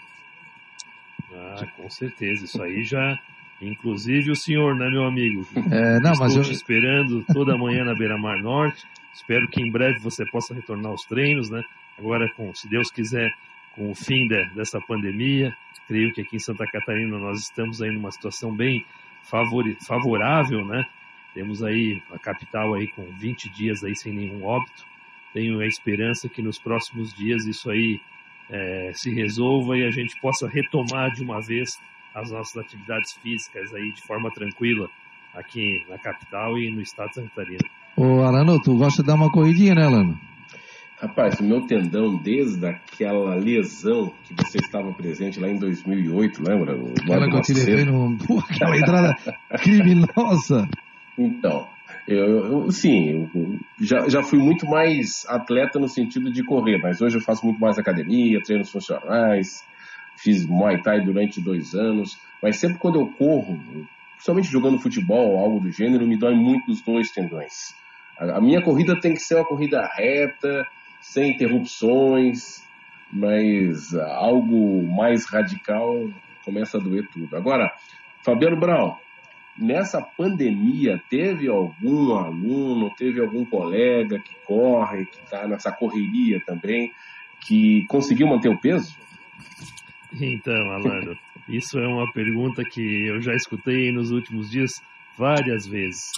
Ah, com certeza, isso aí já, inclusive o senhor, né, meu amigo? É, não, Estou mas eu... te esperando toda manhã na Beira Mar Norte. Espero que em breve você possa retornar aos treinos, né? Agora, com, se Deus quiser, com o fim de, dessa pandemia, creio que aqui em Santa Catarina nós estamos aí numa situação bem favor, favorável, né? Temos aí a capital aí com 20 dias aí sem nenhum óbito. Tenho a esperança que nos próximos dias isso aí é, se resolva e a gente possa retomar de uma vez as nossas atividades físicas aí de forma tranquila aqui na capital e no estado de Santa Catarina. Ô Alano, tu gosta de dar uma corridinha, né, Alano? Rapaz, o meu tendão, desde aquela lesão que você estava presente lá em 2008, lembra? O Aquela que eu te levei no... Pô, aquela entrada criminosa. Então, eu, eu sim, eu já, já fui muito mais atleta no sentido de correr, mas hoje eu faço muito mais academia, treinos funcionais, fiz Muay Thai durante dois anos, mas sempre quando eu corro, principalmente jogando futebol ou algo do gênero, me dói muito os dois tendões. A, a minha corrida tem que ser uma corrida reta, sem interrupções, mas algo mais radical começa a doer tudo. Agora, Fabiano Brown, nessa pandemia, teve algum aluno, teve algum colega que corre, que está nessa correria também, que conseguiu manter o peso? Então, Alano, isso é uma pergunta que eu já escutei nos últimos dias várias vezes.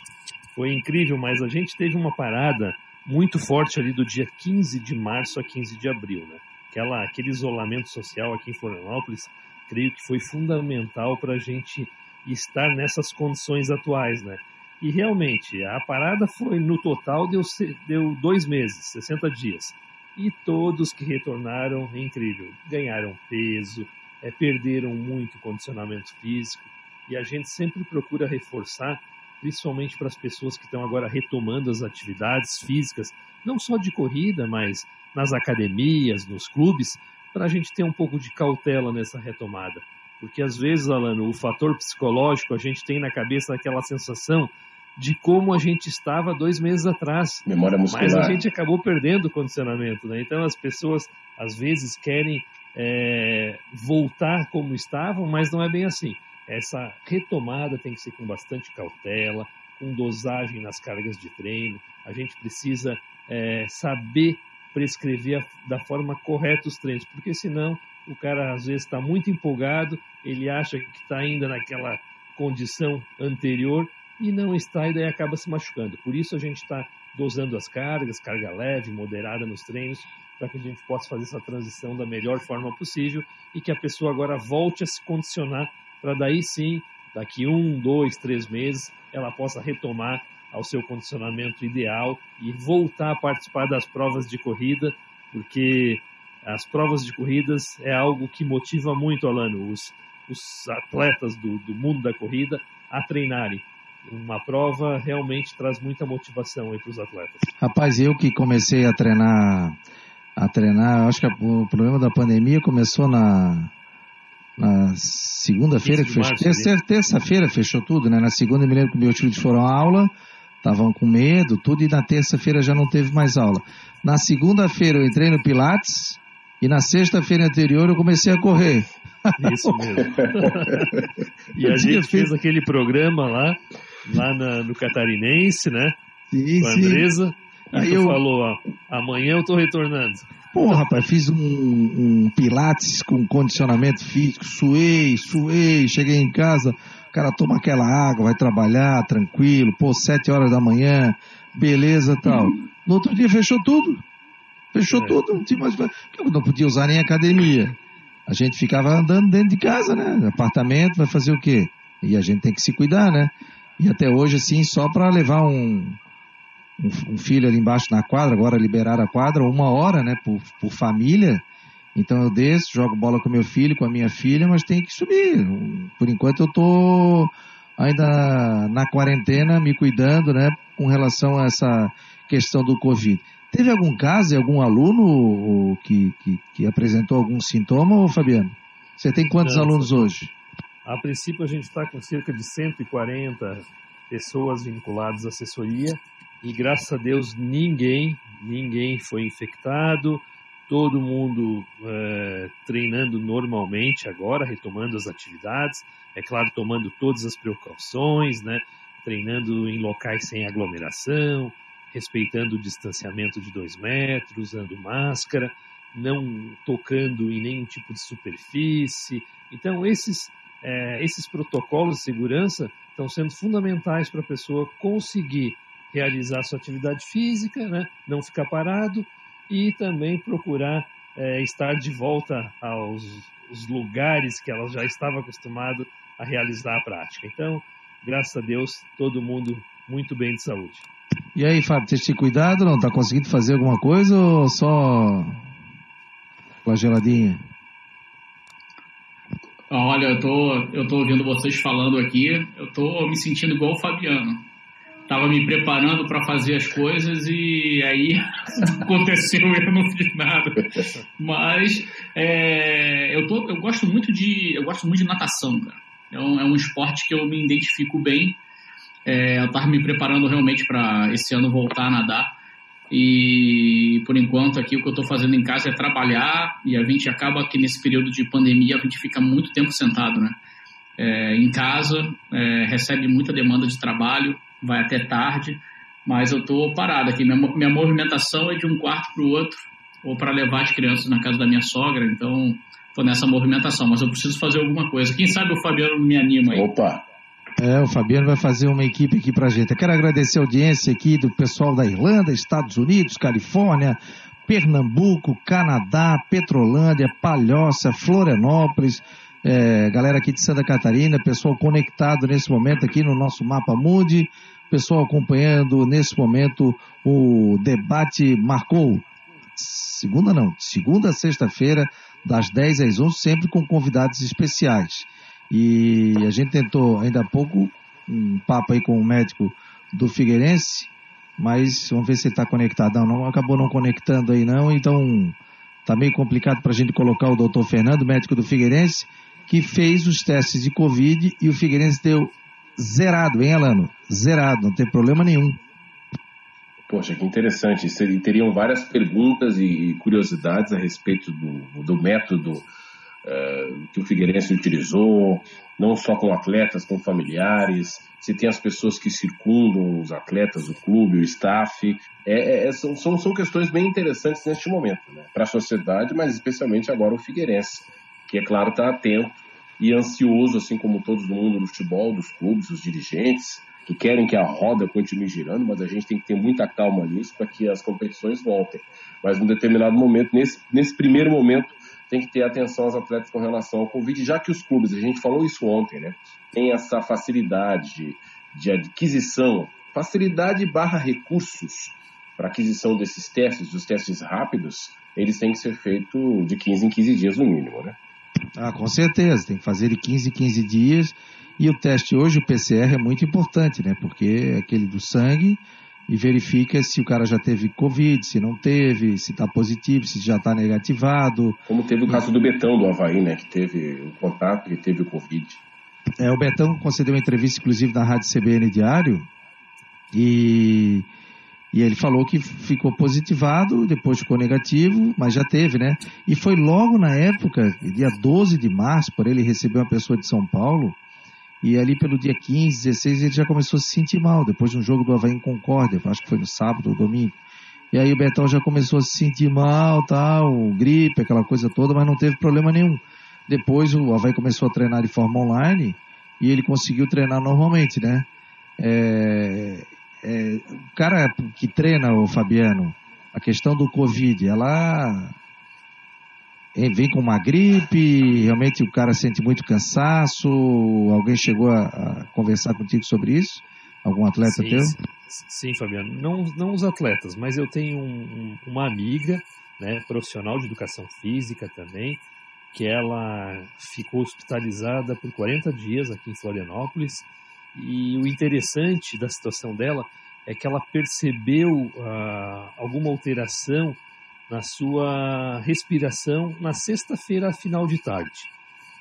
Foi incrível, mas a gente teve uma parada muito forte ali do dia 15 de março a 15 de abril, né? Aquela, aquele isolamento social aqui em Florianópolis, creio que foi fundamental para a gente estar nessas condições atuais, né? E realmente, a parada foi, no total, deu, deu dois meses, 60 dias. E todos que retornaram, é incrível, ganharam peso, é, perderam muito condicionamento físico. E a gente sempre procura reforçar principalmente para as pessoas que estão agora retomando as atividades físicas, não só de corrida, mas nas academias, nos clubes, para a gente ter um pouco de cautela nessa retomada. Porque às vezes, Alano, o fator psicológico, a gente tem na cabeça aquela sensação de como a gente estava dois meses atrás. Memória muscular. Mas a gente acabou perdendo o condicionamento, né? Então as pessoas às vezes querem é, voltar como estavam, mas não é bem assim essa retomada tem que ser com bastante cautela, com dosagem nas cargas de treino. A gente precisa é, saber prescrever da forma correta os treinos, porque senão o cara às vezes está muito empolgado, ele acha que está ainda naquela condição anterior e não está, e daí acaba se machucando. Por isso a gente está dosando as cargas, carga leve, moderada nos treinos, para que a gente possa fazer essa transição da melhor forma possível e que a pessoa agora volte a se condicionar para daí sim, daqui um, dois, três meses, ela possa retomar ao seu condicionamento ideal e voltar a participar das provas de corrida, porque as provas de corridas é algo que motiva muito, Alano, os, os atletas do, do mundo da corrida a treinarem. Uma prova realmente traz muita motivação aí para os atletas. Rapaz, eu que comecei a treinar, a treinar, acho que o problema da pandemia começou na, na segunda-feira que fechou. Terça, terça-feira fechou tudo, né? Na segunda eu me lembro que meus filhos foram à aula, estavam com medo, tudo, e na terça-feira já não teve mais aula. Na segunda-feira eu entrei no Pilates e na sexta-feira anterior eu comecei a correr. Isso mesmo. e a gente fez aquele programa lá, lá na, no Catarinense, né? Sim, com a Andresa. E Aí tu eu... falou, ó, amanhã eu tô retornando. Pô, rapaz, fiz um, um, pilates com condicionamento físico, suei, suei, cheguei em casa, o cara toma aquela água, vai trabalhar tranquilo, pô, sete horas da manhã, beleza tal. No outro dia fechou tudo. Fechou é. tudo, não tinha mais. Eu não podia usar nem academia. A gente ficava andando dentro de casa, né? Apartamento, vai fazer o quê? E a gente tem que se cuidar, né? E até hoje, assim, só para levar um, um, um, filho ali embaixo na quadra, agora liberaram a quadra, uma hora, né, por, por família. Então eu desço, jogo bola com meu filho, com a minha filha, mas tem que subir. Por enquanto eu tô ainda na quarentena, me cuidando, né, com relação a essa questão do Covid. Teve algum caso, algum aluno que, que, que apresentou algum sintoma, Fabiano? Você tem quantos Não, alunos hoje? A princípio a gente está com cerca de 140 pessoas vinculadas à assessoria e graças a Deus ninguém, ninguém foi infectado, todo mundo é, treinando normalmente agora, retomando as atividades, é claro, tomando todas as precauções, né? treinando em locais sem aglomeração, respeitando o distanciamento de dois metros, usando máscara, não tocando em nenhum tipo de superfície. Então, esses, é, esses protocolos de segurança estão sendo fundamentais para a pessoa conseguir realizar sua atividade física, né? não ficar parado e também procurar é, estar de volta aos lugares que ela já estava acostumado a realizar a prática. Então, graças a Deus, todo mundo muito bem de saúde. E aí, Fábio, tem cuidado? Não está conseguindo fazer alguma coisa ou só com a geladinha? Olha, eu tô, eu tô ouvindo vocês falando aqui, eu tô me sentindo igual o Fabiano. Tava me preparando para fazer as coisas e aí aconteceu eu não fiz nada. Mas é, eu, tô, eu gosto muito de eu gosto muito de natação, cara. É um, é um esporte que eu me identifico bem é, eu estava me preparando realmente para esse ano voltar a nadar. E por enquanto aqui o que eu estou fazendo em casa é trabalhar e a gente acaba que nesse período de pandemia a gente fica muito tempo sentado, né? É, em casa, é, recebe muita demanda de trabalho, vai até tarde, mas eu estou parado aqui. Minha, minha movimentação é de um quarto para o outro, ou para levar as crianças na casa da minha sogra, então estou nessa movimentação, mas eu preciso fazer alguma coisa. Quem sabe o Fabiano me anima aí. Opa! É, o Fabiano vai fazer uma equipe aqui pra gente. Eu quero agradecer a audiência aqui do pessoal da Irlanda, Estados Unidos, Califórnia, Pernambuco, Canadá, Petrolândia, Palhoça, Florianópolis, é, galera aqui de Santa Catarina, pessoal conectado nesse momento aqui no nosso Mapa Mundi, pessoal acompanhando nesse momento o debate marcou segunda não, segunda a sexta-feira, das 10 às 11, sempre com convidados especiais. E a gente tentou ainda há pouco um papo aí com o médico do Figueirense, mas vamos ver se ele está conectado. Não, não, acabou não conectando aí não, então tá meio complicado para a gente colocar o doutor Fernando, médico do Figueirense, que fez os testes de Covid e o Figueirense deu zerado, hein, Alano? Zerado, não tem problema nenhum. Poxa, que interessante. Teriam várias perguntas e curiosidades a respeito do, do método eh, que o Figueirense utilizou, não só com atletas, com familiares, se tem as pessoas que circundam os atletas, o clube, o staff. É, é, são, são, são questões bem interessantes neste momento, né? para a sociedade, mas especialmente agora o Figueirense, que é claro está atento e ansioso, assim como todo mundo no futebol, dos clubes, os dirigentes, que querem que a roda continue girando, mas a gente tem que ter muita calma nisso para que as competições voltem. Mas num determinado momento, nesse, nesse primeiro momento, tem que ter atenção aos atletas com relação ao Covid, já que os clubes, a gente falou isso ontem, né? Tem essa facilidade de, aquisição, facilidade barra recursos para aquisição desses testes, dos testes rápidos, eles têm que ser feitos de 15 em 15 dias no mínimo, né? Ah, com certeza, tem que fazer de 15 em 15 dias. E o teste hoje, o PCR, é muito importante, né? Porque é aquele do sangue e verifica se o cara já teve Covid, se não teve, se está positivo, se já está negativado. Como teve o caso do Betão do Havaí, né, que teve o contato e teve o Covid. É, o Betão concedeu uma entrevista, inclusive, na Rádio CBN Diário, e, e ele falou que ficou positivado, depois ficou negativo, mas já teve, né? E foi logo na época, dia 12 de março, por ele receber uma pessoa de São Paulo, e ali pelo dia 15, 16, ele já começou a se sentir mal, depois de um jogo do Havaí em Concórdia, acho que foi no sábado ou domingo. E aí o Betão já começou a se sentir mal, tal, gripe, aquela coisa toda, mas não teve problema nenhum. Depois o Havaí começou a treinar de forma online e ele conseguiu treinar normalmente, né? É, é, o cara que treina, o Fabiano, a questão do Covid, ela vem com uma gripe, realmente o cara sente muito cansaço. Alguém chegou a, a conversar contigo sobre isso? Algum atleta sim, teu? Sim, Fabiano. Não, não os atletas, mas eu tenho um, um, uma amiga, né, profissional de educação física também, que ela ficou hospitalizada por 40 dias aqui em Florianópolis. E o interessante da situação dela é que ela percebeu uh, alguma alteração na sua respiração na sexta-feira, final de tarde.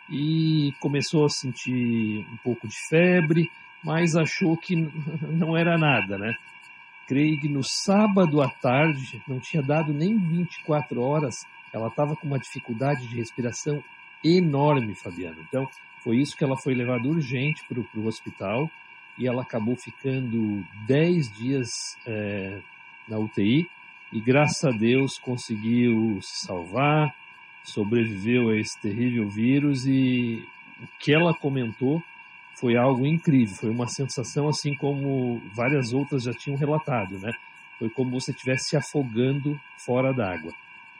E começou a sentir um pouco de febre, mas achou que não era nada, né? Que no sábado à tarde, não tinha dado nem 24 horas, ela estava com uma dificuldade de respiração enorme, Fabiano. Então, foi isso que ela foi levada urgente para o hospital e ela acabou ficando 10 dias é, na UTI e, graças a Deus, conseguiu se salvar, sobreviveu a esse terrível vírus e o que ela comentou foi algo incrível, foi uma sensação assim como várias outras já tinham relatado, né? Foi como você estivesse se afogando fora d'água.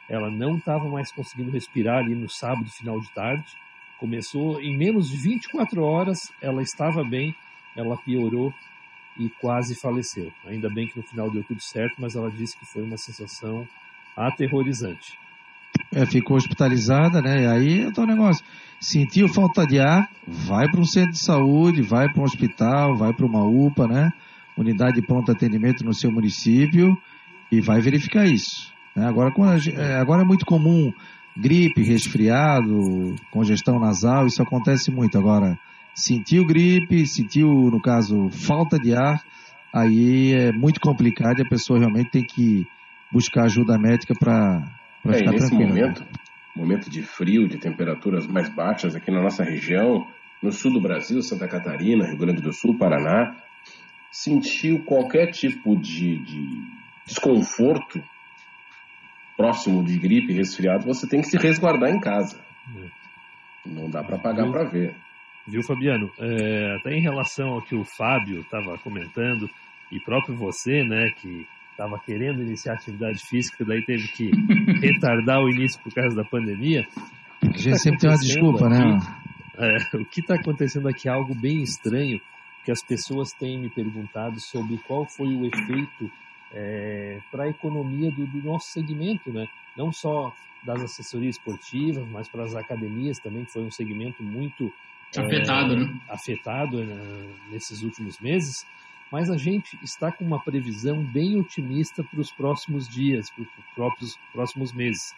Ela não estava mais conseguindo respirar ali no sábado, final de tarde. Começou em menos de 24 horas, ela estava bem, ela piorou e quase faleceu. Ainda bem que no final deu tudo certo, mas ela disse que foi uma sensação aterrorizante. É, ficou hospitalizada, né? E aí é o negócio. Sentiu falta de ar, vai para um centro de saúde, vai para um hospital, vai para uma UPA, né? Unidade de pronto atendimento no seu município e vai verificar isso. Né? Agora, é, agora é muito comum gripe, resfriado, congestão nasal, isso acontece muito. Agora, sentiu gripe, sentiu, no caso, falta de ar, aí é muito complicado e a pessoa realmente tem que buscar ajuda médica para é, ficar nesse tranquila. momento, momento de frio, de temperaturas mais baixas aqui na nossa região, no sul do Brasil, Santa Catarina, Rio Grande do Sul, Paraná, sentiu qualquer tipo de, de desconforto próximo de gripe, resfriado, você tem que se resguardar em casa. É. Não dá para pagar para ver. Viu, Fabiano? É, até em relação ao que o Fábio estava comentando, e próprio você, né, que estava querendo iniciar atividade física, daí teve que retardar o início por causa da pandemia. A gente sempre tem uma desculpa, né? aqui, né? É, o que está acontecendo aqui é algo bem estranho, que as pessoas têm me perguntado sobre qual foi o efeito é, para a economia do, do, nosso segmento, né? Não só das assessorias esportivas, mas para as academias também, que foi um segmento muito afetado, é, né? afetado né, nesses últimos meses. Mas a gente está com uma previsão bem otimista para os próximos dias, para os próprios próximos meses.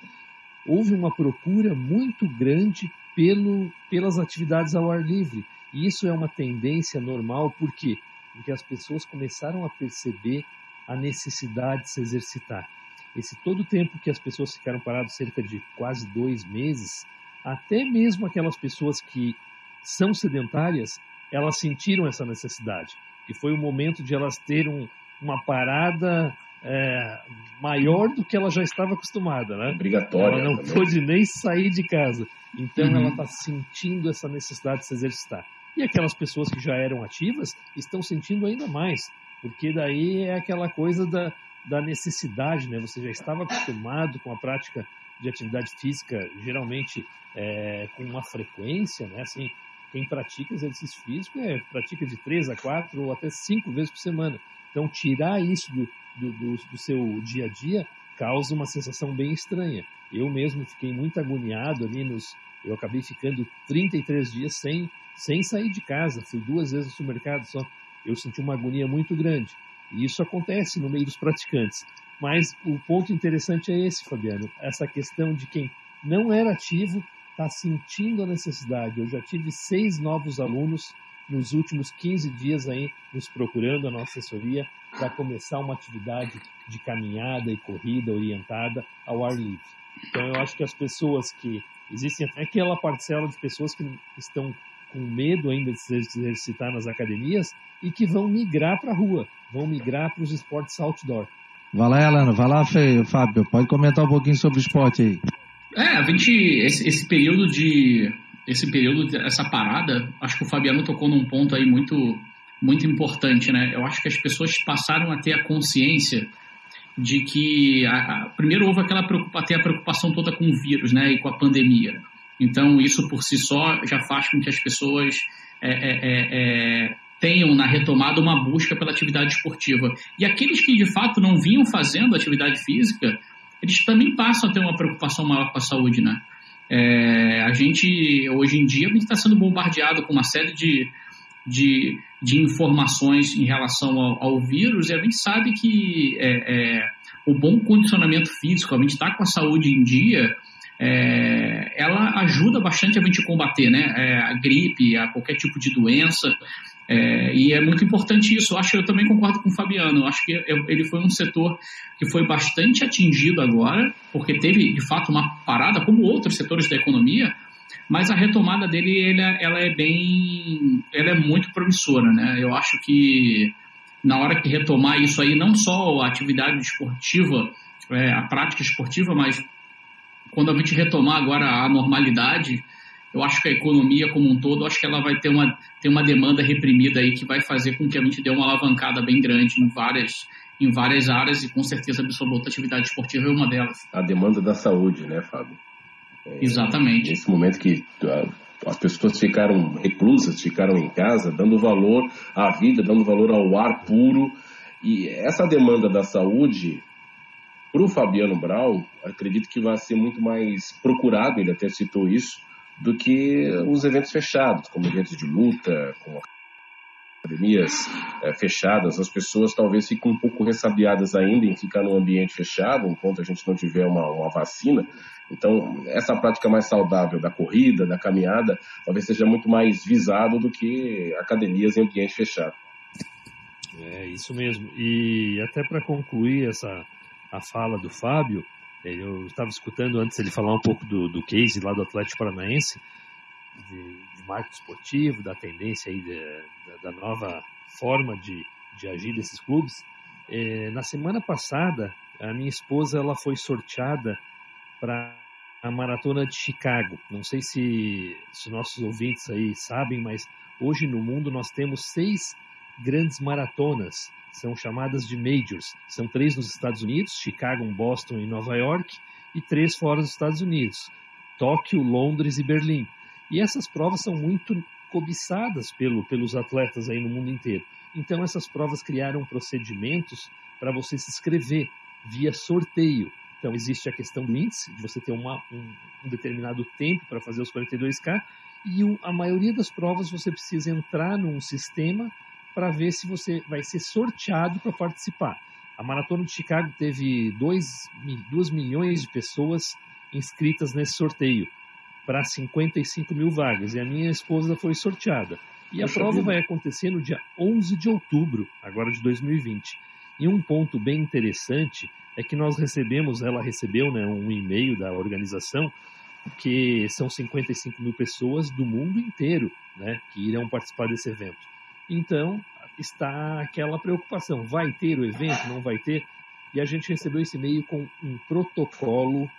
Houve uma procura muito grande pelo, pelas atividades ao ar livre. E isso é uma tendência normal, por quê? Porque as pessoas começaram a perceber a necessidade de se exercitar. Esse todo o tempo que as pessoas ficaram paradas, cerca de quase dois meses, até mesmo aquelas pessoas que são sedentárias, elas sentiram essa necessidade, que foi o momento de elas terem um, uma parada é, maior do que ela já estava acostumada, né? Obrigatória. Ela não também. pôde nem sair de casa, então uhum. ela está sentindo essa necessidade de se exercitar. E aquelas pessoas que já eram ativas estão sentindo ainda mais, porque daí é aquela coisa da, da necessidade, né? Você já estava acostumado com a prática de atividade física, geralmente é, com uma frequência, né? Assim, quem pratica exercício físico é pratica de três a quatro ou até cinco vezes por semana. Então, tirar isso do, do, do, do seu dia a dia causa uma sensação bem estranha. Eu mesmo fiquei muito agoniado ali nos. Eu acabei ficando 33 dias sem, sem sair de casa. Fui duas vezes ao supermercado só eu senti uma agonia muito grande. E isso acontece no meio dos praticantes. Mas o ponto interessante é esse, Fabiano, essa questão de quem não era ativo está sentindo a necessidade. Eu já tive seis novos alunos nos últimos 15 dias aí nos procurando a nossa assessoria para começar uma atividade de caminhada e corrida orientada ao ar livre. Então eu acho que as pessoas que existem aquela parcela de pessoas que estão com medo ainda de se exercitar nas academias e que vão migrar para a rua, vão migrar para os esportes outdoor. Vai lá, Alana, vai lá, Fábio, pode comentar um pouquinho sobre o esporte aí. É, a gente, esse, esse período de, esse período, essa parada, acho que o Fabiano tocou num ponto aí muito, muito importante, né? Eu acho que as pessoas passaram a ter a consciência de que, a, a, primeiro houve aquela preocupação, a preocupação toda com o vírus, né, e com a pandemia. Então, isso por si só já faz com que as pessoas é, é, é, é tenham na retomada uma busca pela atividade esportiva. E aqueles que de fato não vinham fazendo atividade física, eles também passam a ter uma preocupação maior com a saúde, né? É, a gente, hoje em dia, está sendo bombardeado com uma série de, de, de informações em relação ao, ao, vírus e a gente sabe que é, o bom condicionamento físico, a gente está com a saúde em dia, é, ela ajuda bastante a gente combater né, é, a gripe, a qualquer tipo de doença. É, e é muito importante isso. Eu acho eu também concordo com o Fabiano. Eu acho que ele foi um setor que foi bastante atingido agora, porque teve de fato uma parada, como outros setores da economia, mas a retomada dele ela, ela é bem, ela é muito promissora, né? Eu acho que na hora que retomar isso aí, não só a atividade esportiva, é, a prática esportiva, mas quando a gente retomar agora a normalidade, eu acho que a economia como um todo, acho que ela vai ter uma, ter uma demanda reprimida aí que vai fazer com que a gente dê uma alavancada bem grande em várias, em várias áreas e com certeza absoluta a atividade esportiva é uma delas. A demanda da saúde, né, Fábio? É, Exatamente. Nesse momento que ah, as pessoas ficaram reclusas, ficaram em casa, dando valor à vida, dando valor ao ar puro. E essa demanda da saúde, para o Fabiano Brau, acredito que vai ser muito mais procurado, ele até citou isso, do que os eventos fechados, como eventos de luta, com academias é, fechadas. As pessoas talvez fiquem um pouco ressabiadas ainda em ficar num ambiente fechado, enquanto a gente não tiver uma, uma vacina. Então, essa prática mais saudável da corrida, da caminhada, talvez seja muito mais visado do que academias em ambiente fechado. É isso mesmo. E até para concluir essa a fala do Fábio, é, eu estava escutando antes ele falar um pouco do, do case lá do Atlético Paranaense, de, de marketing esportivo, da tendência aí de, da, da, nova forma de, de agir desses clubes. É, na semana passada, a minha esposa ela foi sorteada para a maratona de Chicago. Não sei se, se nossos ouvintes aí sabem, mas hoje no mundo nós temos seis grandes maratonas são chamadas de majors. São três nos Estados Unidos, Chicago, Boston e Nova York, e três fora dos Estados Unidos, Tóquio, Londres e Berlim. E essas provas são muito cobiçadas pelo, pelos atletas aí no mundo inteiro. Então essas provas criaram procedimentos para você se inscrever via sorteio. Então existe a questão do índice, de você ter uma, um, um determinado tempo para fazer os 42K, e a maioria das provas você precisa entrar num sistema para ver se você vai ser sorteado para participar. A Maratona de Chicago teve 2 milhões de pessoas inscritas nesse sorteio para 55 mil vagas e a minha esposa foi sorteada. E Poxa a prova vida. vai acontecer no dia 11 de outubro, agora de 2020. E um ponto bem interessante é que nós recebemos, ela recebeu né, um e-mail da organização, que são 55 mil pessoas do mundo inteiro né, que irão participar desse evento. Então, está aquela preocupação: vai ter o evento, não vai ter? E a gente recebeu esse e-mail com um protocolo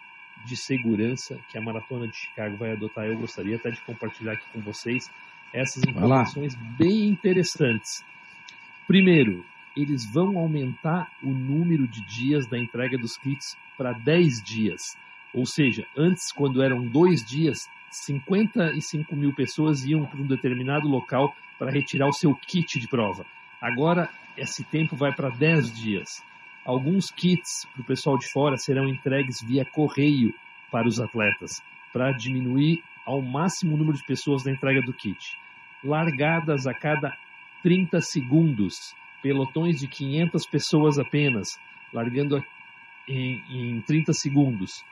de segurança que a Maratona de Chicago vai adotar. Eu gostaria até de compartilhar aqui com vocês essas informações bem interessantes. Primeiro, eles vão aumentar o número de dias da entrega dos kits para 10 dias. Ou seja, antes, quando eram dois dias, 55 mil pessoas iam para um determinado local para retirar o seu kit de prova. Agora, esse tempo vai para 10 dias. Alguns kits para o pessoal de fora serão entregues via correio para os atletas, para diminuir ao máximo o número de pessoas na entrega do kit. Largadas a cada 30 segundos, pelotões de 500 pessoas apenas, largando em, em 30 segundos.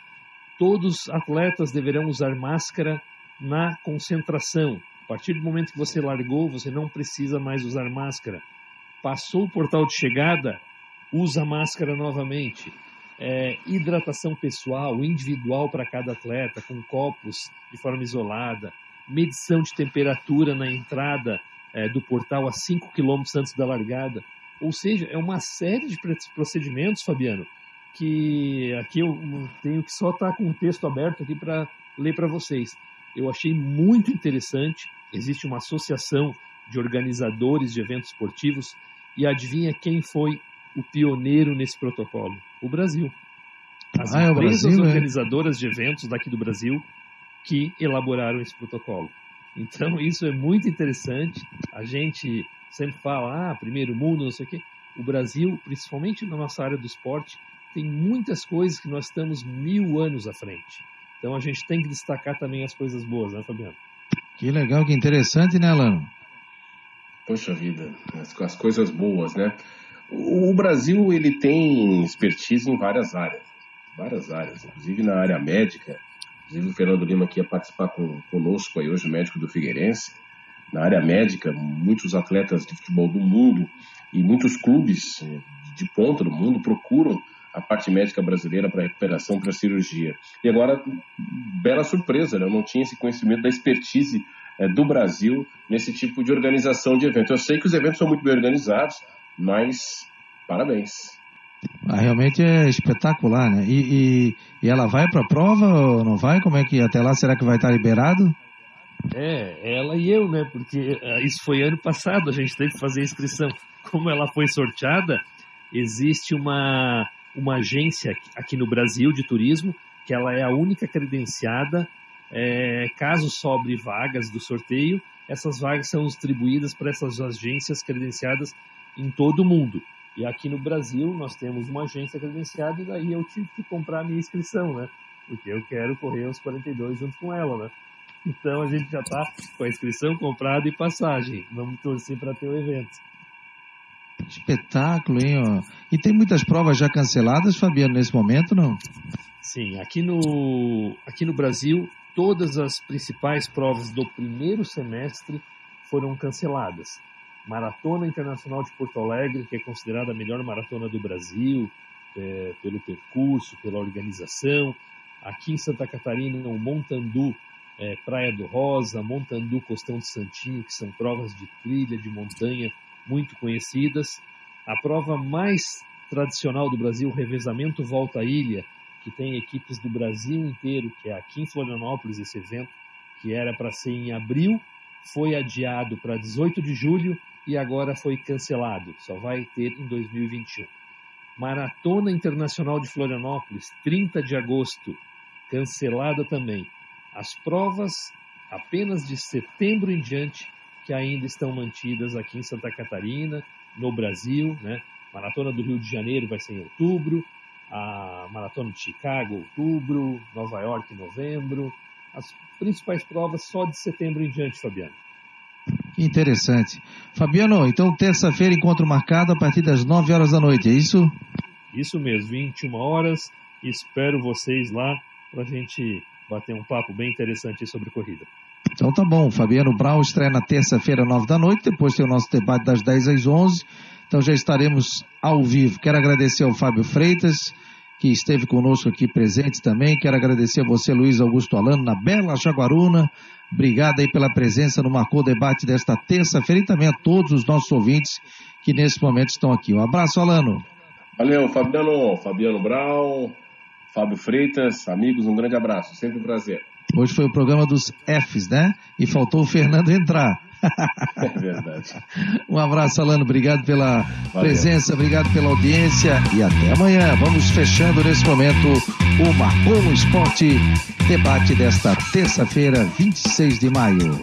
Todos os atletas deverão usar máscara na concentração, a partir do momento que você largou, você não precisa mais usar máscara. Passou o portal de chegada, usa máscara novamente. É, hidratação pessoal, individual para cada atleta, com copos de forma isolada. Medição de temperatura na entrada é, do portal a 5 km antes da largada. Ou seja, é uma série de procedimentos, Fabiano, que aqui eu tenho que só estar tá com o texto aberto aqui para ler para vocês. Eu achei muito interessante existe uma associação de organizadores de eventos esportivos e adivinha quem foi o pioneiro nesse protocolo? O Brasil. As ah, empresas é Brasil, é? organizadoras é? de eventos daqui do Brasil que elaboraram esse protocolo. Então isso é muito interessante. A gente sempre fala, ah, primeiro mundo, não sei o quê. O Brasil, principalmente na nossa área do esporte, tem muitas coisas que nós estamos mil anos à frente. Então a gente tem que destacar também as coisas boas, né, Fabiano? Que legal, que interessante, né, Alano? Poxa vida, as, as coisas boas, né? O, o, Brasil ele tem expertise em várias áreas, várias áreas, inclusive na área médica. Inclusive o Fernando Lima que ia participar com, conosco aí hoje, médico do Figueirense. Na área médica, muitos atletas de futebol do mundo e muitos clubes eh, de ponta do mundo procuram a parte médica brasileira para recuperação, para cirurgia. E agora, bela surpresa, né? eu não tinha esse conhecimento da expertise é, do Brasil nesse tipo de organização de evento. Eu sei que os eventos são muito bem organizados, mas parabéns. Ah, realmente é espetacular, né? E, e, e ela vai para a prova ou não vai? Como é que até lá será que vai estar liberado? É, ela e eu, né? Porque uh, isso foi ano passado, a gente teve que fazer a inscrição. Como ela foi sorteada, existe uma, uma agência aqui no Brasil de turismo, que ela é a única credenciada é, caso sobre vagas do sorteio, essas vagas são distribuídas para essas agências credenciadas em todo o mundo. E aqui no Brasil nós temos uma agência credenciada e daí eu tive que comprar a minha inscrição, né? Porque eu quero correr os 42 junto com ela, né? Então a gente já está com a inscrição comprada e passagem. Vamos torcer para ter o evento. Espetáculo, hein? Ó. E tem muitas provas já canceladas, Fabiano, nesse momento, não? Sim, aqui no, aqui no Brasil todas as principais provas do primeiro semestre foram canceladas. Maratona Internacional de Porto Alegre, que é considerada a melhor maratona do Brasil, é, pelo percurso, pela organização. Aqui em Santa Catarina, o Montandu, é, Praia do Rosa, Montandu Costão de Santinho, que são provas de trilha, de montanha muito conhecidas. A prova mais tradicional do Brasil, o revezamento Volta à Ilha, que tem equipes do Brasil inteiro, que é aqui em Florianópolis esse evento, que era para ser em abril, foi adiado para 18 de julho e agora foi cancelado, só vai ter em 2021. Maratona Internacional de Florianópolis, 30 de agosto, cancelada também. As provas apenas de setembro em diante que ainda estão mantidas aqui em Santa Catarina, no Brasil, né? Maratona do Rio de Janeiro vai ser em outubro, a Maratona de Chicago, outubro, Nova York, novembro. As principais provas só de setembro em diante, Fabiano. Que interessante. Fabiano, então terça-feira encontro marcado a partir das 9 horas da noite, é isso? Isso mesmo, 21 horas. Espero vocês lá para a gente bater um papo bem interessante sobre corrida. Então tá bom, Fabiano Brown estreia na terça-feira, 9 da noite, depois tem o nosso debate das 10 às 11 então já estaremos ao vivo. Quero agradecer ao Fábio Freitas, que esteve conosco aqui presente também. Quero agradecer a você, Luiz Augusto Alano, na bela Jaguaruna. Obrigado aí pela presença no Marcou Debate desta terça-feira e também a todos os nossos ouvintes que nesse momento estão aqui. Um abraço, Alano. Valeu, Fabiano, Fabiano Brown, Fábio Freitas, amigos, um grande abraço, sempre um prazer. Hoje foi o programa dos Fs, né? E faltou o Fernando entrar. É verdade. Um abraço, Alano. Obrigado pela Valeu. presença, obrigado pela audiência e até amanhã. Vamos fechando nesse momento o Marcou no Esporte debate desta terça-feira, 26 de maio.